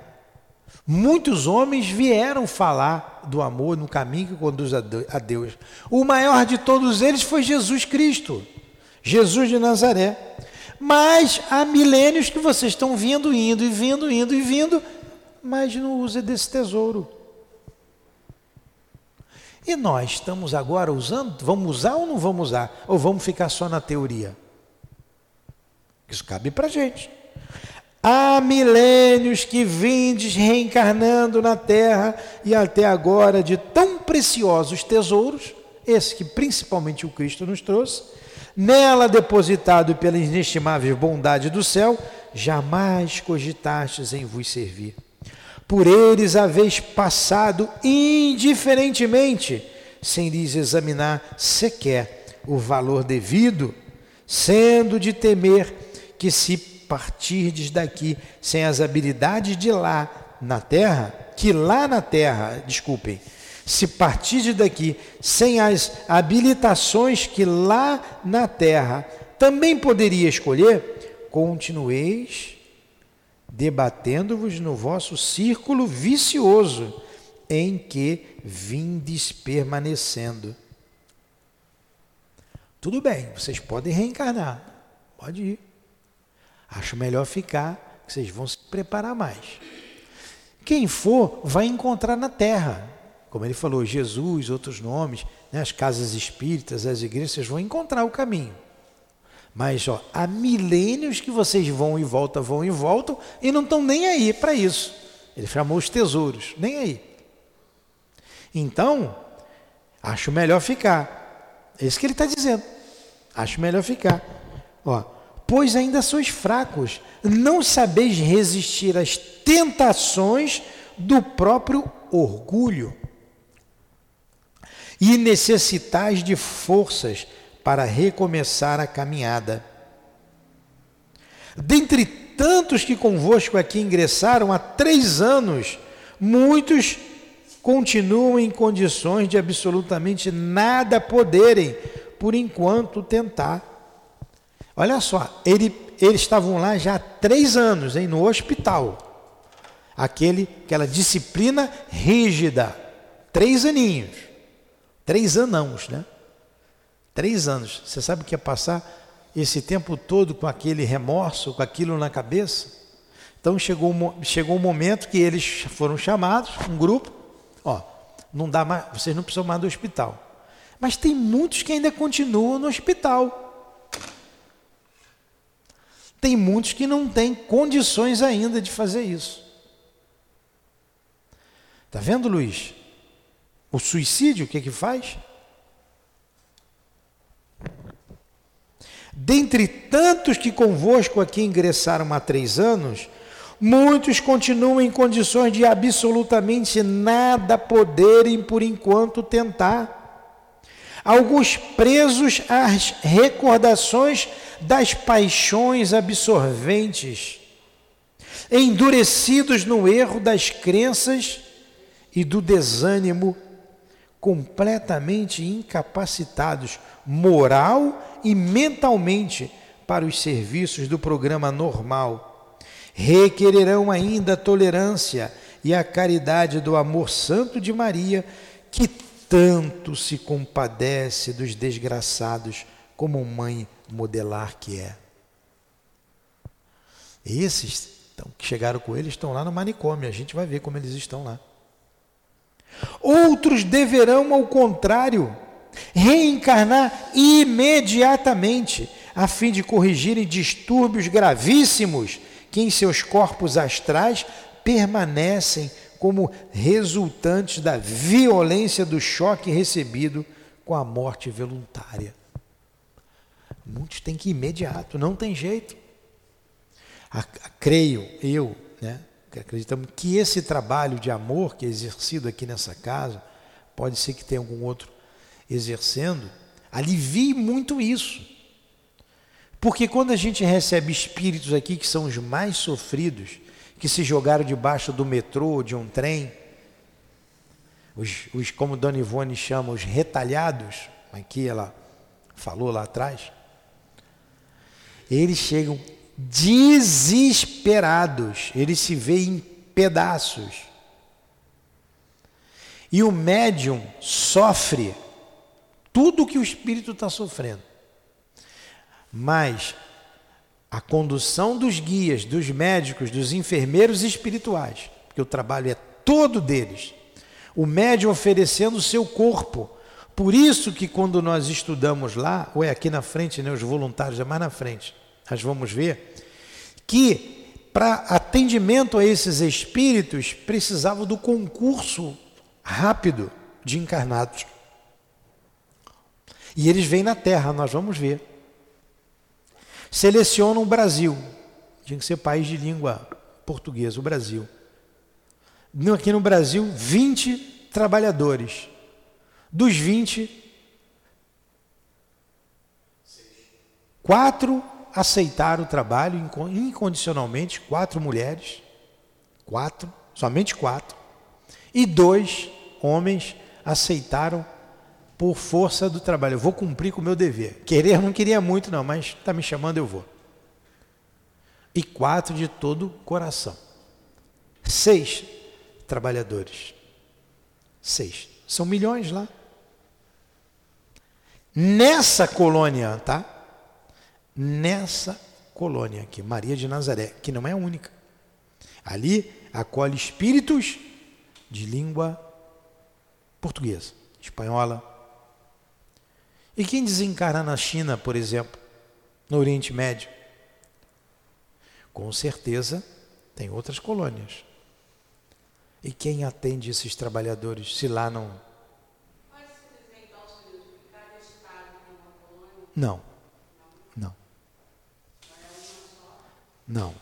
Muitos homens vieram falar do amor no caminho que conduz a Deus. O maior de todos eles foi Jesus Cristo, Jesus de Nazaré. Mas há milênios que vocês estão vindo, indo e vindo, indo e vindo, mas não usa desse tesouro. E nós estamos agora usando, vamos usar ou não vamos usar? Ou vamos ficar só na teoria? Isso cabe para a gente. Há milênios que vindes reencarnando na terra e até agora de tão preciosos tesouros, esse que principalmente o Cristo nos trouxe, nela depositado pela inestimável bondade do céu, jamais cogitastes em vos servir por eles haveis passado indiferentemente, sem lhes examinar sequer o valor devido, sendo de temer que se partirdes daqui sem as habilidades de lá na terra, que lá na terra, desculpem, se partirdes daqui sem as habilitações que lá na terra também poderia escolher, continueis debatendo-vos no vosso círculo vicioso, em que vindes permanecendo. Tudo bem, vocês podem reencarnar, pode ir. Acho melhor ficar, que vocês vão se preparar mais. Quem for, vai encontrar na terra. Como ele falou, Jesus, outros nomes, né, as casas espíritas, as igrejas, vocês vão encontrar o caminho. Mas ó, há milênios que vocês vão e voltam, vão e voltam, e não estão nem aí para isso. Ele chamou os tesouros, nem aí. Então, acho melhor ficar. É isso que ele está dizendo. Acho melhor ficar. Ó, pois ainda sois fracos, não sabeis resistir às tentações do próprio orgulho. E necessitais de forças para recomeçar a caminhada. Dentre tantos que convosco aqui ingressaram há três anos, muitos continuam em condições de absolutamente nada poderem, por enquanto, tentar. Olha só, ele, eles estavam lá já há três anos, hein, no hospital. Aquele, aquela disciplina rígida. Três aninhos. Três anãos, né? Três anos. Você sabe o que é passar esse tempo todo com aquele remorso, com aquilo na cabeça? Então chegou, chegou um momento que eles foram chamados, um grupo, ó, não dá mais, vocês não precisam mais do hospital. Mas tem muitos que ainda continuam no hospital. Tem muitos que não têm condições ainda de fazer isso. Está vendo, Luiz? O suicídio, o que, que faz? Dentre tantos que convosco aqui ingressaram há três anos, muitos continuam em condições de absolutamente nada poderem por enquanto tentar. Alguns presos às recordações das paixões absorventes, endurecidos no erro das crenças e do desânimo, completamente incapacitados moral e mentalmente para os serviços do programa normal. Requererão ainda a tolerância e a caridade do amor santo de Maria, que tanto se compadece dos desgraçados, como mãe modelar que é. Esses então, que chegaram com ele estão lá no manicômio, a gente vai ver como eles estão lá. Outros deverão, ao contrário, reencarnar imediatamente, a fim de corrigirem distúrbios gravíssimos que em seus corpos astrais permanecem como resultantes da violência do choque recebido com a morte voluntária. Muitos têm que ir imediato, não tem jeito. A, a, creio, eu, né, acreditamos que esse trabalho de amor que é exercido aqui nessa casa, pode ser que tenha algum outro exercendo, alivie muito isso. Porque quando a gente recebe espíritos aqui que são os mais sofridos, que se jogaram debaixo do metrô, de um trem, os, os como Dona Ivone chama, os retalhados, aqui ela falou lá atrás, eles chegam desesperados, eles se veem em pedaços. E o médium sofre tudo que o espírito está sofrendo. Mas a condução dos guias, dos médicos, dos enfermeiros espirituais, porque o trabalho é todo deles. O médium oferecendo o seu corpo. Por isso que quando nós estudamos lá, ou é aqui na frente, né, os voluntários é mais na frente, nós vamos ver que para atendimento a esses espíritos precisava do concurso rápido de encarnados. E eles vêm na Terra, nós vamos ver. Selecionam o Brasil. Tinha que ser país de língua portuguesa, o Brasil. Aqui no Brasil, 20 trabalhadores. Dos 20, quatro aceitaram o trabalho incondicionalmente, quatro mulheres, quatro, somente quatro, e dois homens aceitaram por força do trabalho. Eu vou cumprir com o meu dever. Querer não queria muito, não, mas está me chamando, eu vou. e quatro de todo coração. Seis trabalhadores. Seis. São milhões lá. Nessa colônia, tá? Nessa colônia aqui, Maria de Nazaré, que não é a única. Ali acolhe espíritos de língua portuguesa, espanhola. E quem desencarna na China, por exemplo, no Oriente Médio? Com certeza tem outras colônias. E quem atende esses trabalhadores se lá não. Não. Não. Não.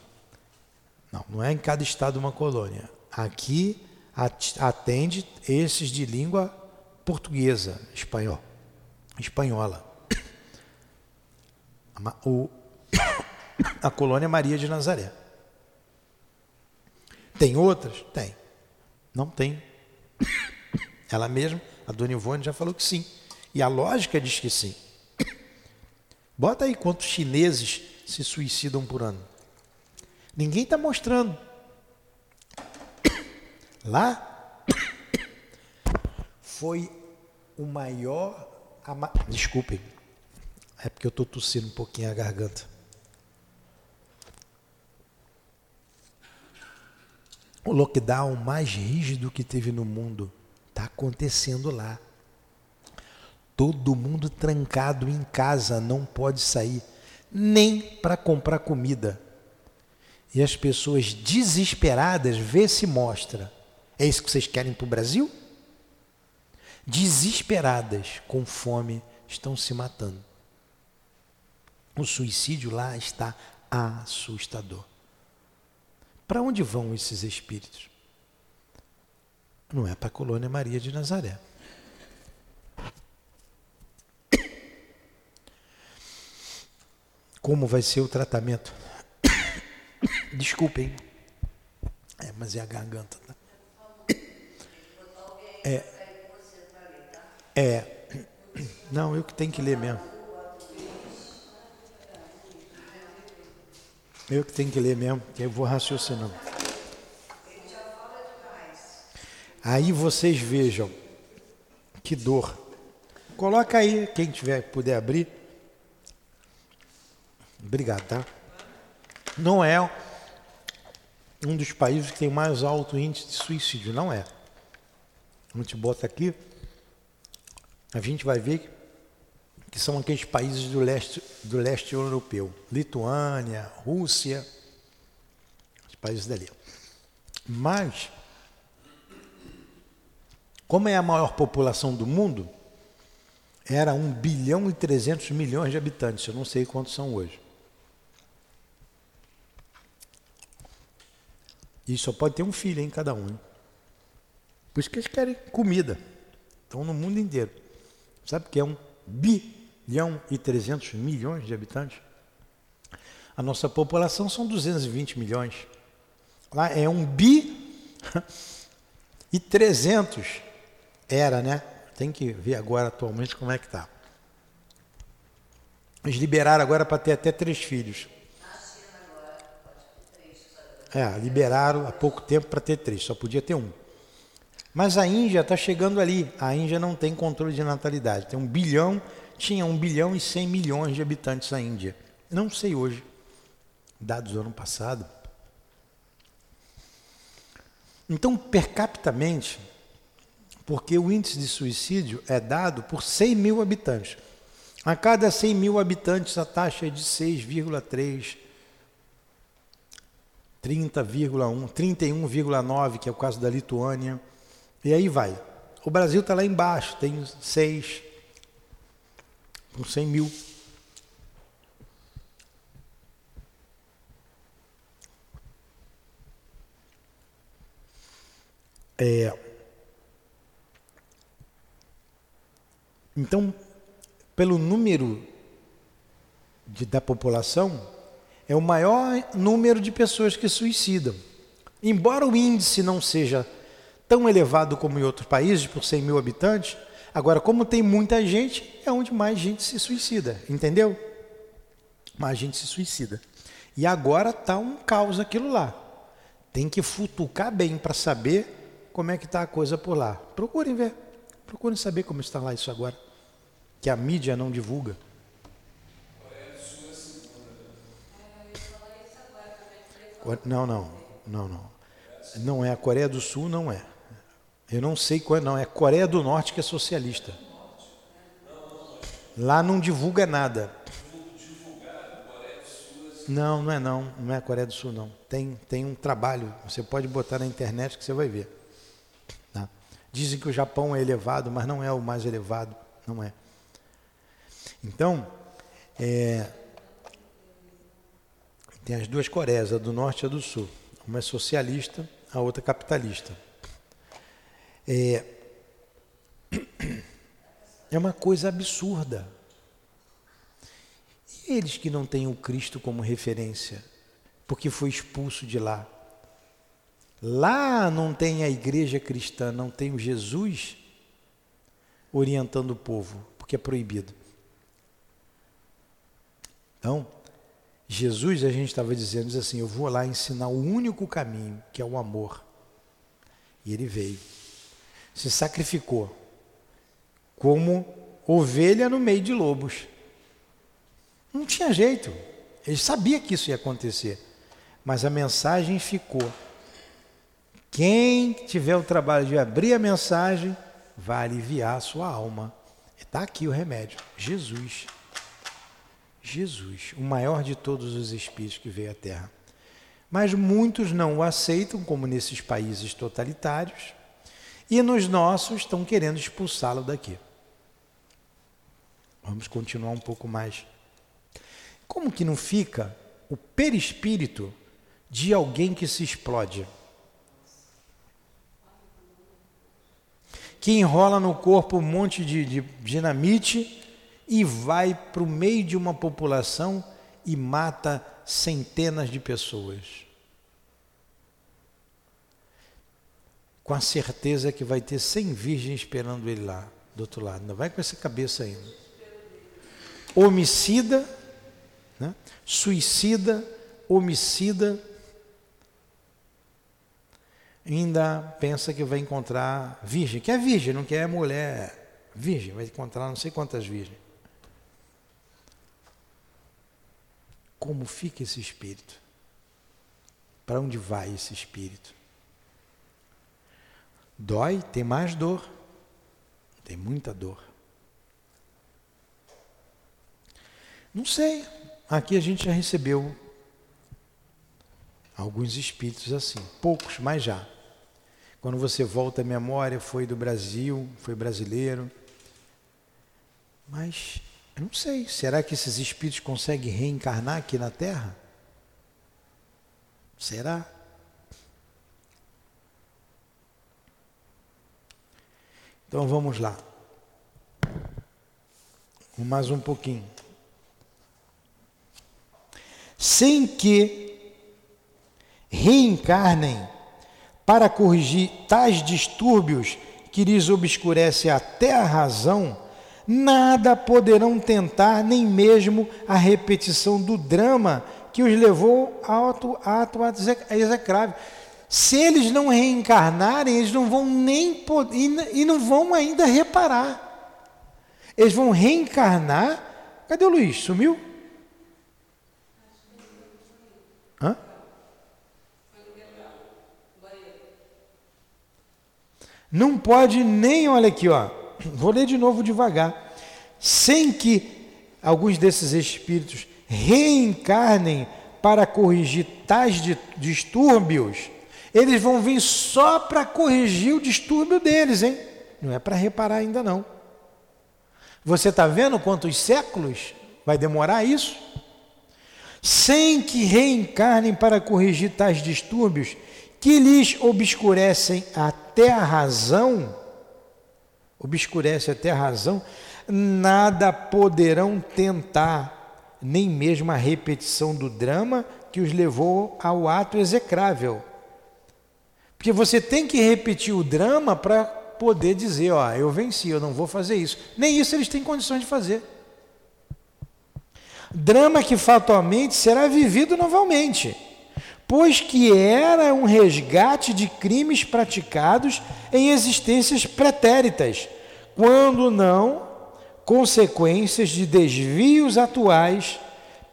Não, não é em cada estado uma colônia. Aqui atende esses de língua portuguesa, espanhol, espanhola. A colônia Maria de Nazaré. Tem outras? Tem. Não tem. Ela mesma, a dona Ivone, já falou que sim. E a lógica diz que sim. Bota aí quantos chineses se suicidam por ano. Ninguém está mostrando. Lá foi o maior. Desculpem, é porque eu estou tossindo um pouquinho a garganta. O lockdown mais rígido que teve no mundo está acontecendo lá. Todo mundo trancado em casa, não pode sair, nem para comprar comida. E as pessoas desesperadas, vê se mostra. É isso que vocês querem para o Brasil? Desesperadas, com fome, estão se matando. O suicídio lá está assustador. Para onde vão esses espíritos? Não é para a colônia Maria de Nazaré. Como vai ser o tratamento? Desculpem. É, mas é a garganta. Tá? É. É. Não, eu que tenho que ler mesmo. Eu que tenho que ler mesmo, que eu vou raciocinando. Aí vocês vejam que dor. Coloca aí, quem tiver puder abrir. Obrigado, tá? Não é um dos países que tem mais alto índice de suicídio, não é. A gente bota aqui, a gente vai ver que são aqueles países do leste, do leste europeu, Lituânia, Rússia, os países dali. Mas, como é a maior população do mundo, era 1 bilhão e 300 milhões de habitantes, eu não sei quantos são hoje. E só pode ter um filho em cada um. Por isso que eles querem comida. Estão no mundo inteiro. Sabe que é um bilhão e 300 milhões de habitantes? A nossa população são 220 milhões. Lá é um bi e 300 era, né? Tem que ver agora atualmente como é que está. Eles liberaram agora para ter até três filhos. É, liberaram há pouco tempo para ter três, só podia ter um. Mas a Índia está chegando ali. A Índia não tem controle de natalidade. Tem um bilhão, tinha um bilhão e cem milhões de habitantes na Índia. Não sei hoje, dados do ano passado. Então, per capitamente, porque o índice de suicídio é dado por 100 mil habitantes. A cada 100 mil habitantes, a taxa é de 6,3 30,1, 31,9, que é o caso da Lituânia. E aí vai. O Brasil está lá embaixo, tem 6, com 100 mil. É, então, pelo número de, da população, é o maior número de pessoas que suicidam. Embora o índice não seja tão elevado como em outros países, por 100 mil habitantes, agora, como tem muita gente, é onde mais gente se suicida, entendeu? Mais gente se suicida. E agora está um caos aquilo lá. Tem que futucar bem para saber como é que está a coisa por lá. Procurem ver. Procurem saber como está lá isso agora. Que a mídia não divulga. Não, não, não, não. Não é a Coreia do Sul, não é. Eu não sei qual é, não. É Coreia do Norte que é socialista. Lá não divulga nada. Não, não é não. Não é Coreia do Sul, não. Tem, tem um trabalho. Você pode botar na internet que você vai ver. Tá? Dizem que o Japão é elevado, mas não é o mais elevado. Não é. Então, é, tem as duas Coreias, a do Norte e a do Sul. Uma é socialista, a outra capitalista. É, é uma coisa absurda. E eles que não têm o Cristo como referência, porque foi expulso de lá. Lá não tem a igreja cristã, não tem o Jesus orientando o povo, porque é proibido. Então, Jesus, a gente estava dizendo diz assim: Eu vou lá ensinar o único caminho, que é o amor. E ele veio, se sacrificou como ovelha no meio de lobos. Não tinha jeito. Ele sabia que isso ia acontecer. Mas a mensagem ficou. Quem tiver o trabalho de abrir a mensagem vai aliviar a sua alma. Está aqui o remédio: Jesus. Jesus, o maior de todos os espíritos que veio à Terra. Mas muitos não o aceitam, como nesses países totalitários, e nos nossos estão querendo expulsá-lo daqui. Vamos continuar um pouco mais. Como que não fica o perispírito de alguém que se explode? Que enrola no corpo um monte de, de dinamite e vai para o meio de uma população e mata centenas de pessoas. Com a certeza que vai ter 100 virgens esperando ele lá, do outro lado. Não vai com essa cabeça ainda homicida, né? suicida, homicida, ainda pensa que vai encontrar virgem, que é virgem, não quer mulher virgem, vai encontrar não sei quantas virgens. Como fica esse espírito? Para onde vai esse espírito? Dói, tem mais dor, tem muita dor. Não sei. Aqui a gente já recebeu alguns espíritos assim, poucos, mas já. Quando você volta à memória, foi do Brasil, foi brasileiro. Mas eu não sei, será que esses espíritos conseguem reencarnar aqui na Terra? Será? Então vamos lá. Mais um pouquinho sem que reencarnem para corrigir tais distúrbios que lhes obscurece até a razão, nada poderão tentar, nem mesmo a repetição do drama que os levou ao ato, ato execrável. Se eles não reencarnarem, eles não vão nem poder, e não vão ainda reparar. Eles vão reencarnar. Cadê o Luiz? Sumiu? Hã? Não pode nem, olha aqui, ó. Vou ler de novo devagar. Sem que alguns desses espíritos reencarnem para corrigir tais distúrbios, eles vão vir só para corrigir o distúrbio deles, hein? Não é para reparar ainda não. Você está vendo quantos séculos vai demorar isso? sem que reencarnem para corrigir tais distúrbios que lhes obscurecem até a razão, obscurece até a razão, nada poderão tentar, nem mesmo a repetição do drama que os levou ao ato execrável. Porque você tem que repetir o drama para poder dizer, ó, eu venci, eu não vou fazer isso. Nem isso eles têm condições de fazer. Drama que fatalmente será vivido novamente, pois que era um resgate de crimes praticados em existências pretéritas, quando não consequências de desvios atuais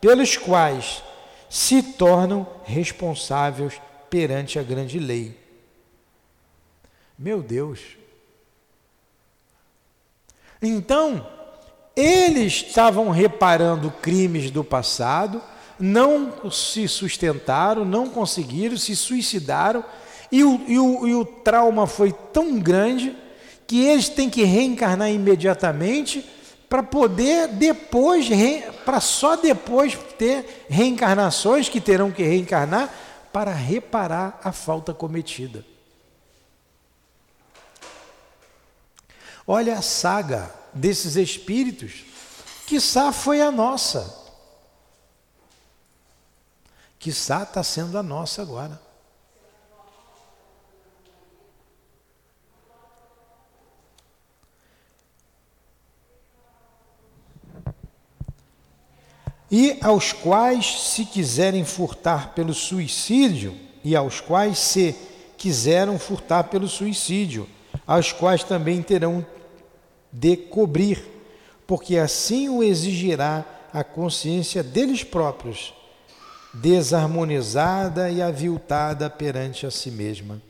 pelos quais se tornam responsáveis perante a grande lei. Meu Deus. Então, eles estavam reparando crimes do passado, não se sustentaram, não conseguiram, se suicidaram, e o, e o, e o trauma foi tão grande que eles têm que reencarnar imediatamente para poder depois, para só depois ter reencarnações que terão que reencarnar para reparar a falta cometida. Olha a saga desses espíritos, quiçá foi a nossa. Quiçá está sendo a nossa agora. e aos quais se quiserem furtar pelo suicídio, e aos quais se quiseram furtar pelo suicídio, aos quais também terão de cobrir, porque assim o exigirá a consciência deles próprios, desarmonizada e aviltada perante a si mesma.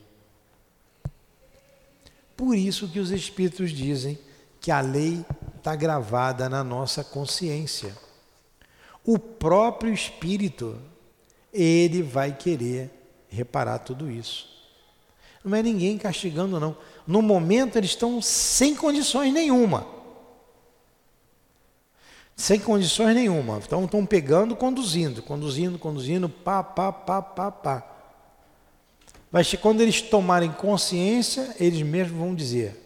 Por isso que os Espíritos dizem que a lei está gravada na nossa consciência. O próprio Espírito, ele vai querer reparar tudo isso. Não é ninguém castigando, não. No momento eles estão sem condições nenhuma. Sem condições nenhuma. Então estão pegando, conduzindo, conduzindo, conduzindo, pá, pá, pá, pá, pá. Mas quando eles tomarem consciência, eles mesmos vão dizer: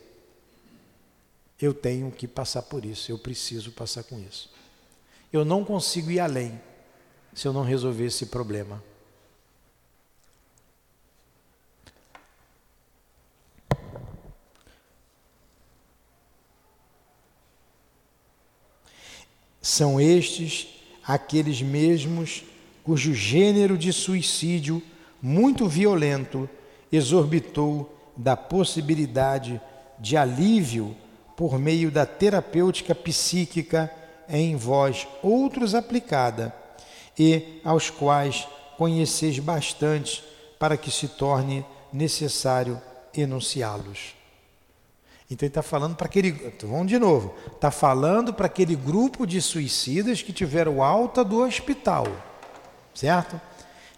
Eu tenho que passar por isso, eu preciso passar com isso. Eu não consigo ir além se eu não resolver esse problema. São estes aqueles mesmos cujo gênero de suicídio muito violento exorbitou da possibilidade de alívio por meio da terapêutica psíquica em vós outros aplicada, e aos quais conheceis bastante para que se torne necessário enunciá-los. Então ele está falando para aquele. Vamos de novo. Está falando para aquele grupo de suicidas que tiveram alta do hospital. Certo?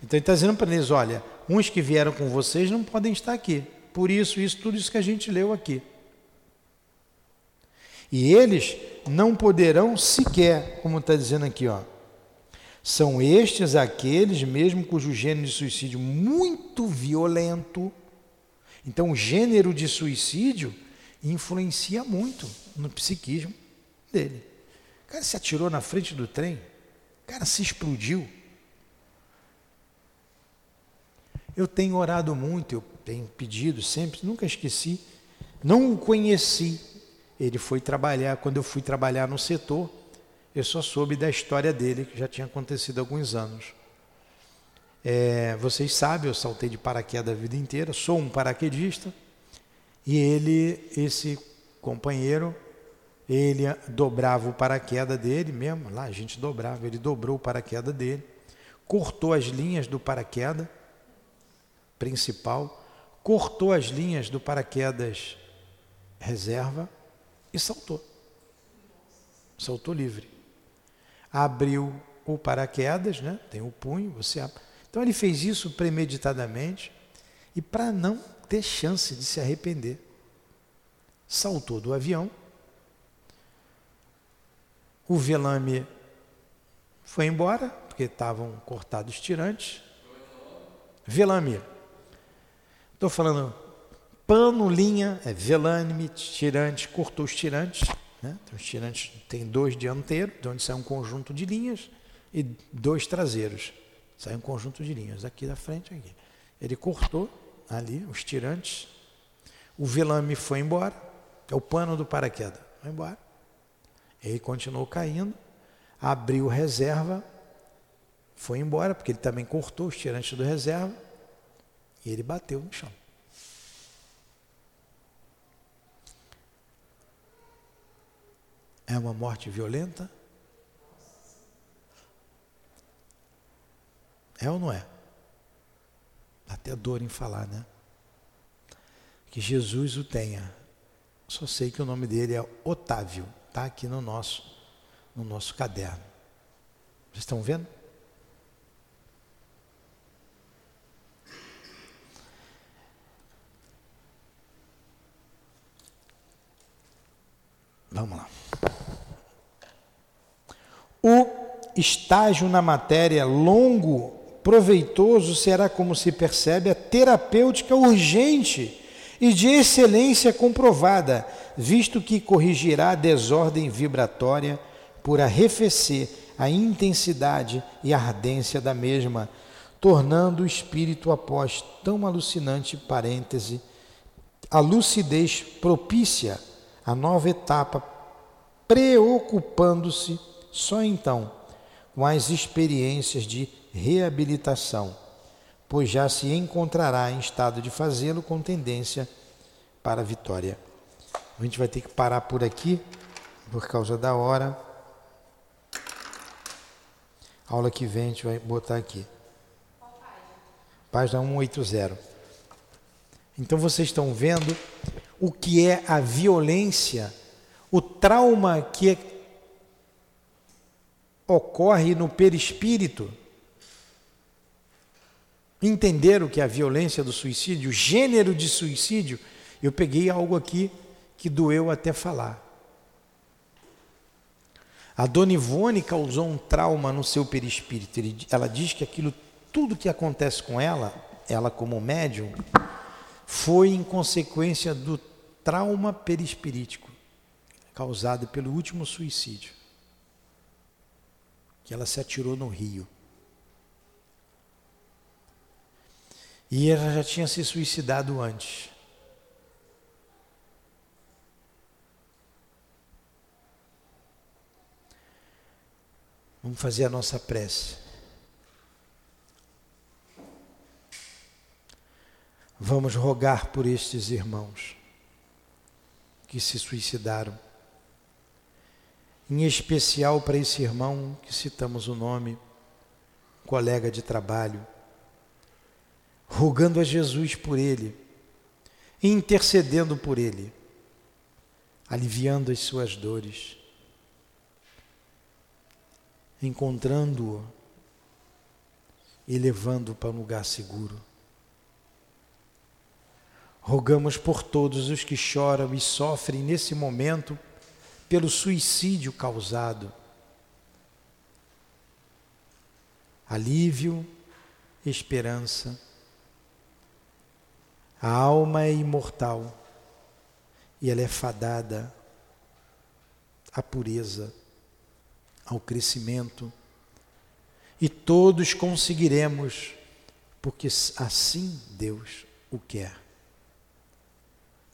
Então ele está dizendo para eles: olha, uns que vieram com vocês não podem estar aqui. Por isso, isso, tudo isso que a gente leu aqui. E eles não poderão sequer, como está dizendo aqui, ó. São estes aqueles mesmo cujo gênero de suicídio muito violento. Então, o gênero de suicídio influencia muito no psiquismo dele. O cara se atirou na frente do trem, o cara se explodiu. Eu tenho orado muito, eu tenho pedido sempre, nunca esqueci. Não o conheci, ele foi trabalhar, quando eu fui trabalhar no setor, eu só soube da história dele, que já tinha acontecido há alguns anos. É, vocês sabem, eu saltei de paraquedas a vida inteira, sou um paraquedista, e ele, esse companheiro, ele dobrava o paraquedas dele mesmo, lá a gente dobrava, ele dobrou o paraquedas dele, cortou as linhas do paraquedas principal, cortou as linhas do paraquedas reserva, e saltou. Saltou livre. Abriu o paraquedas, né? tem o punho, você abre. Então ele fez isso premeditadamente e para não ter chance de se arrepender. Saltou do avião. O velame foi embora, porque estavam cortados os tirantes. Velame. Estou falando Pano, linha, é velânime, tirante, cortou os tirantes. Né? Então, os tirantes tem dois dianteiros, de onde sai um conjunto de linhas, e dois traseiros. Sai um conjunto de linhas, aqui da frente aqui. Ele cortou ali os tirantes, o velame foi embora, é o pano do paraquedas, foi embora. Ele continuou caindo, abriu reserva, foi embora, porque ele também cortou os tirantes do reserva, e ele bateu no chão. É uma morte violenta? É ou não é? Até dor em falar, né? Que Jesus o tenha. Só sei que o nome dele é Otávio, está aqui no nosso, no nosso caderno. Vocês estão vendo? Vamos lá. O estágio na matéria longo, proveitoso, será, como se percebe, a terapêutica urgente e de excelência comprovada, visto que corrigirá a desordem vibratória por arrefecer a intensidade e ardência da mesma, tornando o espírito após tão alucinante parêntese, a lucidez propícia a nova etapa, preocupando-se só então com as experiências de reabilitação, pois já se encontrará em estado de fazê-lo com tendência para a vitória. A gente vai ter que parar por aqui, por causa da hora. aula que vem a gente vai botar aqui. Página 180. Então vocês estão vendo o que é a violência, o trauma que ocorre no perispírito. Entender o que é a violência do suicídio, o gênero de suicídio, eu peguei algo aqui que doeu até falar. A dona Ivone causou um trauma no seu perispírito. Ela diz que aquilo, tudo que acontece com ela, ela como médium, foi em consequência do trauma perispirítico causado pelo último suicídio, que ela se atirou no rio. E ela já tinha se suicidado antes. Vamos fazer a nossa prece. Vamos rogar por estes irmãos que se suicidaram. Em especial para esse irmão que citamos o nome, colega de trabalho, rogando a Jesus por ele, intercedendo por ele, aliviando as suas dores, encontrando-o e levando-o para um lugar seguro. Rogamos por todos os que choram e sofrem nesse momento pelo suicídio causado. Alívio, esperança. A alma é imortal e ela é fadada à pureza, ao crescimento. E todos conseguiremos, porque assim Deus o quer.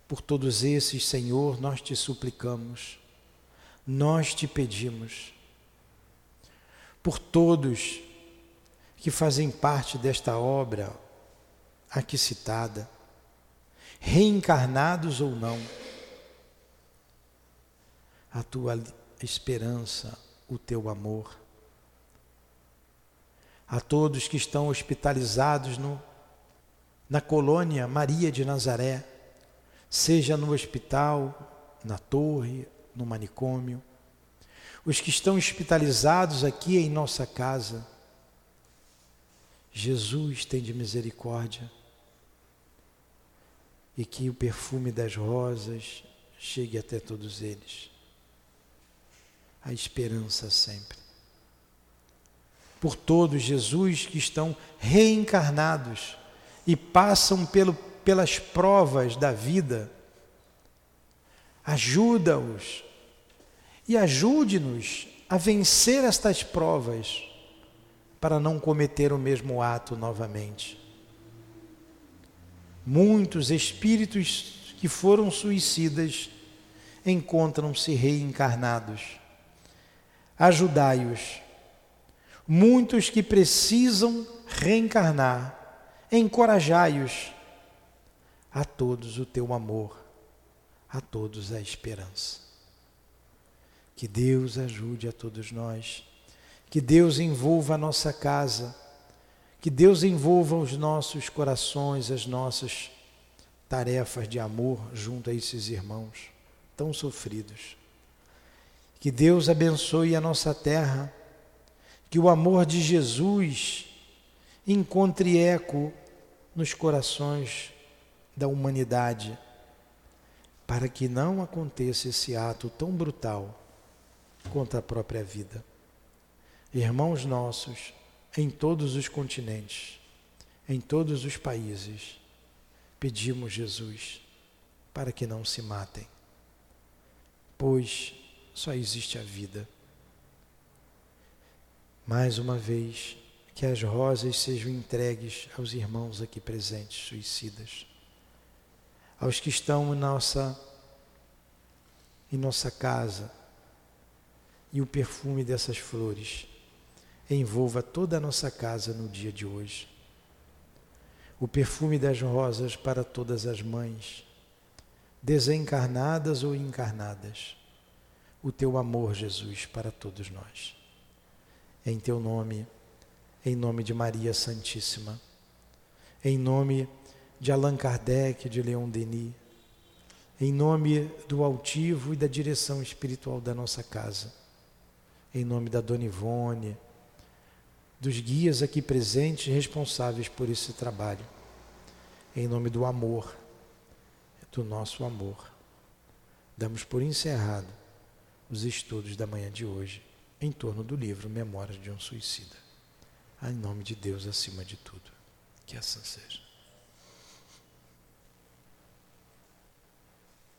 Por todos esses, Senhor, nós te suplicamos, nós te pedimos. Por todos que fazem parte desta obra aqui citada, reencarnados ou não, a tua esperança, o teu amor. A todos que estão hospitalizados no, na colônia Maria de Nazaré, seja no hospital, na torre, no manicômio, os que estão hospitalizados aqui em nossa casa. Jesus tem de misericórdia e que o perfume das rosas chegue até todos eles. A esperança sempre. Por todos, Jesus, que estão reencarnados e passam pelo pelas provas da vida. Ajuda-os e ajude-nos a vencer estas provas para não cometer o mesmo ato novamente. Muitos espíritos que foram suicidas encontram-se reencarnados. Ajudai-os. Muitos que precisam reencarnar, encorajai-os. A todos o teu amor, a todos a esperança. Que Deus ajude a todos nós, que Deus envolva a nossa casa, que Deus envolva os nossos corações, as nossas tarefas de amor junto a esses irmãos tão sofridos. Que Deus abençoe a nossa terra, que o amor de Jesus encontre eco nos corações da humanidade, para que não aconteça esse ato tão brutal contra a própria vida. Irmãos nossos, em todos os continentes, em todos os países, pedimos, Jesus, para que não se matem, pois só existe a vida. Mais uma vez, que as rosas sejam entregues aos irmãos aqui presentes, suicidas, aos que estão em nossa, em nossa casa, e o perfume dessas flores envolva toda a nossa casa no dia de hoje. O perfume das rosas para todas as mães, desencarnadas ou encarnadas, o teu amor, Jesus, para todos nós. Em teu nome, em nome de Maria Santíssima, em nome de Allan Kardec, de Leon Denis, em nome do altivo e da direção espiritual da nossa casa, em nome da Dona Ivone, dos guias aqui presentes responsáveis por esse trabalho. Em nome do amor, do nosso amor, damos por encerrado os estudos da manhã de hoje em torno do livro Memórias de um Suicida. Em nome de Deus acima de tudo. Que assim seja.